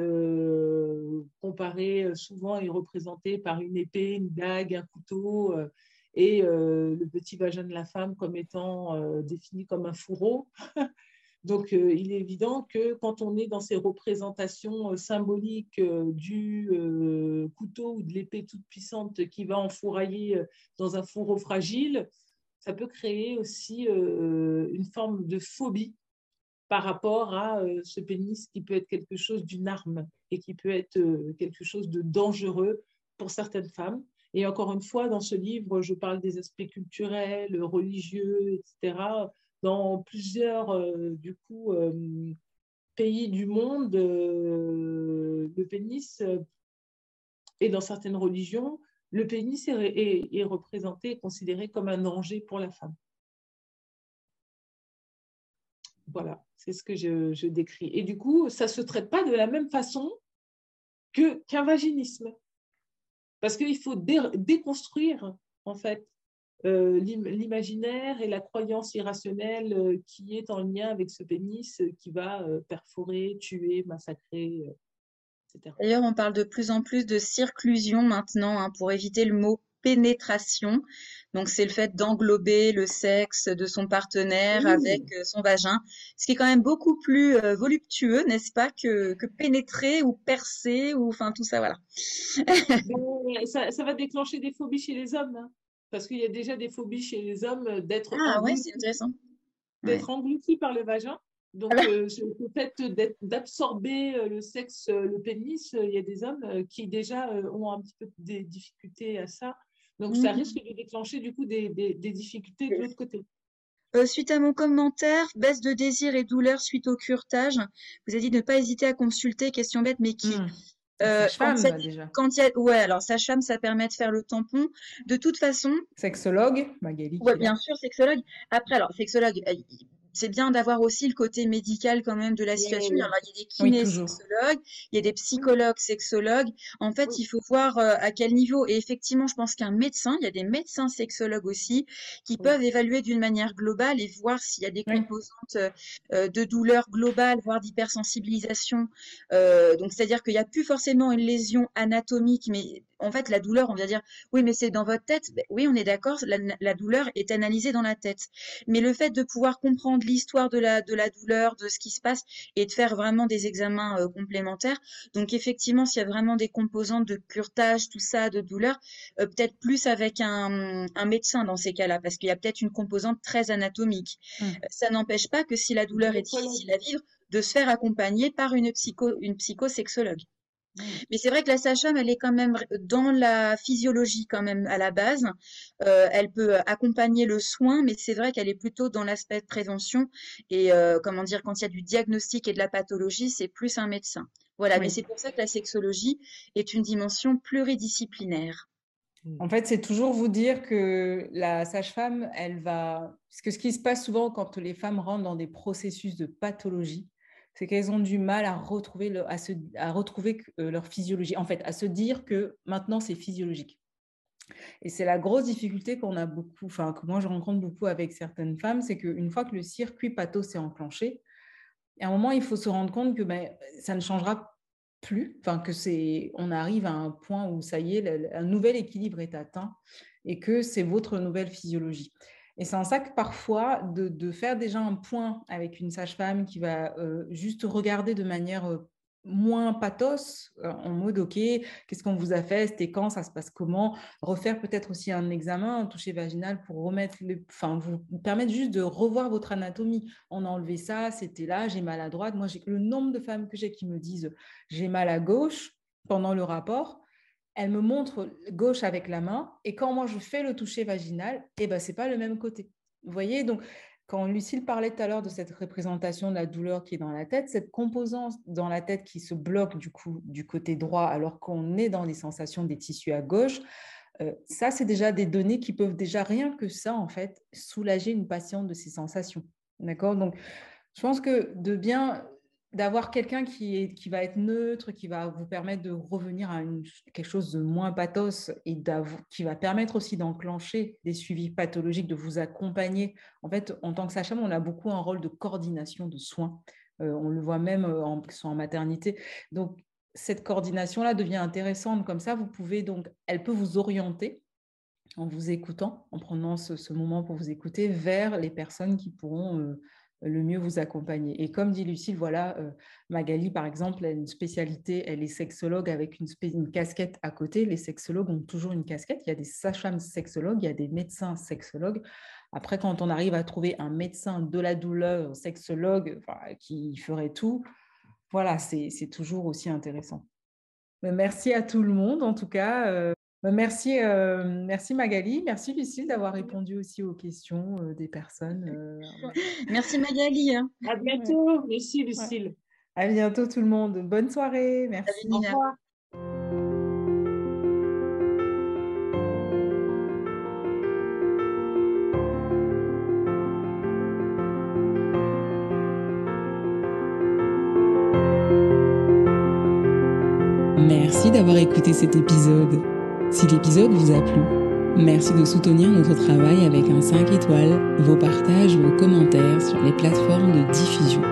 comparé souvent et représenté par une épée, une dague, un couteau, et le petit vagin de la femme comme étant défini comme un fourreau. Donc, il est évident que quand on est dans ces représentations symboliques du couteau ou de l'épée toute puissante qui va enfourailler dans un fourreau fragile, ça peut créer aussi euh, une forme de phobie par rapport à euh, ce pénis qui peut être quelque chose d'une arme et qui peut être euh, quelque chose de dangereux pour certaines femmes. Et encore une fois, dans ce livre, je parle des aspects culturels, religieux, etc. Dans plusieurs, du coup, pays du monde, le pénis, et dans certaines religions, le pénis est, représenté et considéré comme un danger pour la femme. Voilà, c'est ce que je, décris. Et du coup, ça ne se traite pas de la même façon qu'un vaginisme. Parce qu'il faut déconstruire, en fait, euh, l'imaginaire et la croyance irrationnelle euh, qui est en lien avec ce pénis euh, qui va perforer, tuer, massacrer, D'ailleurs, on parle de plus en plus de circlusion maintenant hein, pour éviter le mot pénétration. Donc, c'est le fait d'englober le sexe de son partenaire avec euh, son vagin, ce qui est quand même beaucoup plus euh, voluptueux, n'est-ce pas, que, pénétrer ou percer ou enfin tout ça, voilà. ça, va déclencher des phobies chez les hommes, hein, parce qu'il y a déjà des phobies chez les hommes d'être ah, ouais, c'est intéressant. D'être engloutis par le vagin. Donc, ah euh, le fait d'absorber euh, le sexe, euh, le pénis, il y a des hommes qui déjà ont un petit peu des difficultés à ça. Donc, ça mmh. risque de déclencher du coup des, difficultés de l'autre côté. suite à mon commentaire, baisse de désir et douleur suite au curetage, vous avez dit de ne pas hésiter à consulter, question bête, mais qui mmh. quand, il y a, déjà. quand il y a, ouais, alors sage-femme, ça permet de faire le tampon. De toute façon. Sexologue, Magali. Ouais, bien sûr, sexologue. Après, alors, sexologue, c'est bien d'avoir aussi le côté médical quand même de la situation. il y a des kinésologues, il y a des psychologues, sexologues. En fait, il faut voir euh, à quel niveau. Et effectivement, je pense qu'un médecin, il y a des médecins sexologues aussi qui peuvent évaluer d'une manière globale et voir s'il y a des composantes euh, de douleur globale, voire d'hypersensibilisation. Euh, donc, c'est-à-dire qu'il n'y a plus forcément une lésion anatomique, mais en fait, la douleur, on vient dire, oui, mais c'est dans votre tête. Ben oui, on est d'accord, la, douleur est analysée dans la tête. Mais le fait de pouvoir comprendre l'histoire de la, de la douleur, de ce qui se passe, et de faire vraiment des examens euh, complémentaires. Donc, effectivement, s'il y a vraiment des composantes de curtage, tout ça, de douleur, euh, peut-être plus avec un, médecin dans ces cas-là, parce qu'il y a peut-être une composante très anatomique. Mmh. Euh, ça n'empêche pas que si la douleur est difficile à vivre, de se faire accompagner par une psycho, une psychosexologue. Mmh. Mais c'est vrai que la sage-femme, elle est quand même dans la physiologie quand même à la base. Euh, elle peut accompagner le soin, mais c'est vrai qu'elle est plutôt dans l'aspect de prévention. Et euh, comment dire, quand il y a du diagnostic et de la pathologie, c'est plus un médecin. Voilà, mais c'est pour ça que la sexologie est une dimension pluridisciplinaire. En fait, c'est toujours vous dire que la sage-femme, elle va... Parce que ce qui se passe souvent quand les femmes rentrent dans des processus de pathologie, c'est qu'elles ont du mal à retrouver, euh, leur physiologie, en fait, à se dire que maintenant c'est physiologique. Et c'est la grosse difficulté qu'on a beaucoup, enfin que moi je rencontre beaucoup avec certaines femmes, c'est qu'une fois que le circuit pathos s'est enclenché, à un moment il faut se rendre compte que ben, ça ne changera plus, enfin que c'est, on arrive à un point où ça y est, un nouvel équilibre est atteint et que c'est votre nouvelle physiologie. Et c'est en ça que parfois, de, faire déjà un point avec une sage-femme qui va euh, juste regarder de manière euh, moins pathos, euh, en mode OK, qu'est-ce qu'on vous a fait, c'était quand, ça se passe comment, refaire peut-être aussi un examen, un toucher vaginal pour remettre le, enfin, vous permettre juste de revoir votre anatomie. On a enlevé ça, c'était là, j'ai mal à droite. Moi, j'ai le nombre de femmes que j'ai qui me disent j'ai mal à gauche pendant le rapport elle me montre gauche avec la main, et quand moi je fais le toucher vaginal, eh ben, pas le même côté. Vous voyez, donc quand Lucille parlait tout à l'heure de cette représentation de la douleur qui est dans la tête, cette composante dans la tête qui se bloque du coup du côté droit alors qu'on est dans les sensations des tissus à gauche, euh, ça c'est déjà des données qui peuvent déjà rien que ça en fait soulager une patiente de ses sensations. D'accord? Donc je pense que de bien d'avoir quelqu'un qui, qui va être neutre, qui va vous permettre de revenir à quelque chose de moins pathos et qui va permettre aussi d'enclencher des suivis pathologiques, de vous accompagner. En fait, en tant que sage-femme, on a beaucoup un rôle de coordination de soins. Euh, on le voit même euh, en, en maternité. Donc, cette coordination-là devient intéressante. Comme ça, vous pouvez donc, elle peut vous orienter en vous écoutant, en prenant ce, moment pour vous écouter, vers les personnes qui pourront euh, le mieux vous accompagner. Et comme dit Lucille, voilà, euh, Magali, par exemple, a une spécialité, elle est sexologue avec une, casquette à côté. Les sexologues ont toujours une casquette. Il y a des sages-femmes sexologues, il y a des médecins sexologues. Après, quand on arrive à trouver un médecin de la douleur, sexologue, qui ferait tout, voilà, c'est toujours aussi intéressant. merci à tout le monde, en tout cas. Bah, merci, euh, merci Magali, merci Lucille d'avoir répondu aussi aux questions euh, des personnes. Euh, merci Magali. Hein. À bientôt. Merci Lucille. À bientôt tout le monde. Bonne soirée. Merci. Au revoir. Merci d'avoir écouté cet épisode. Si l'épisode vous a plu, merci de soutenir notre travail avec un 5 étoiles, vos partages, vos commentaires sur les plateformes de diffusion.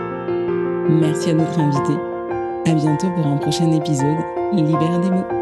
Merci à notre invité. À bientôt pour un prochain épisode Libère des mots.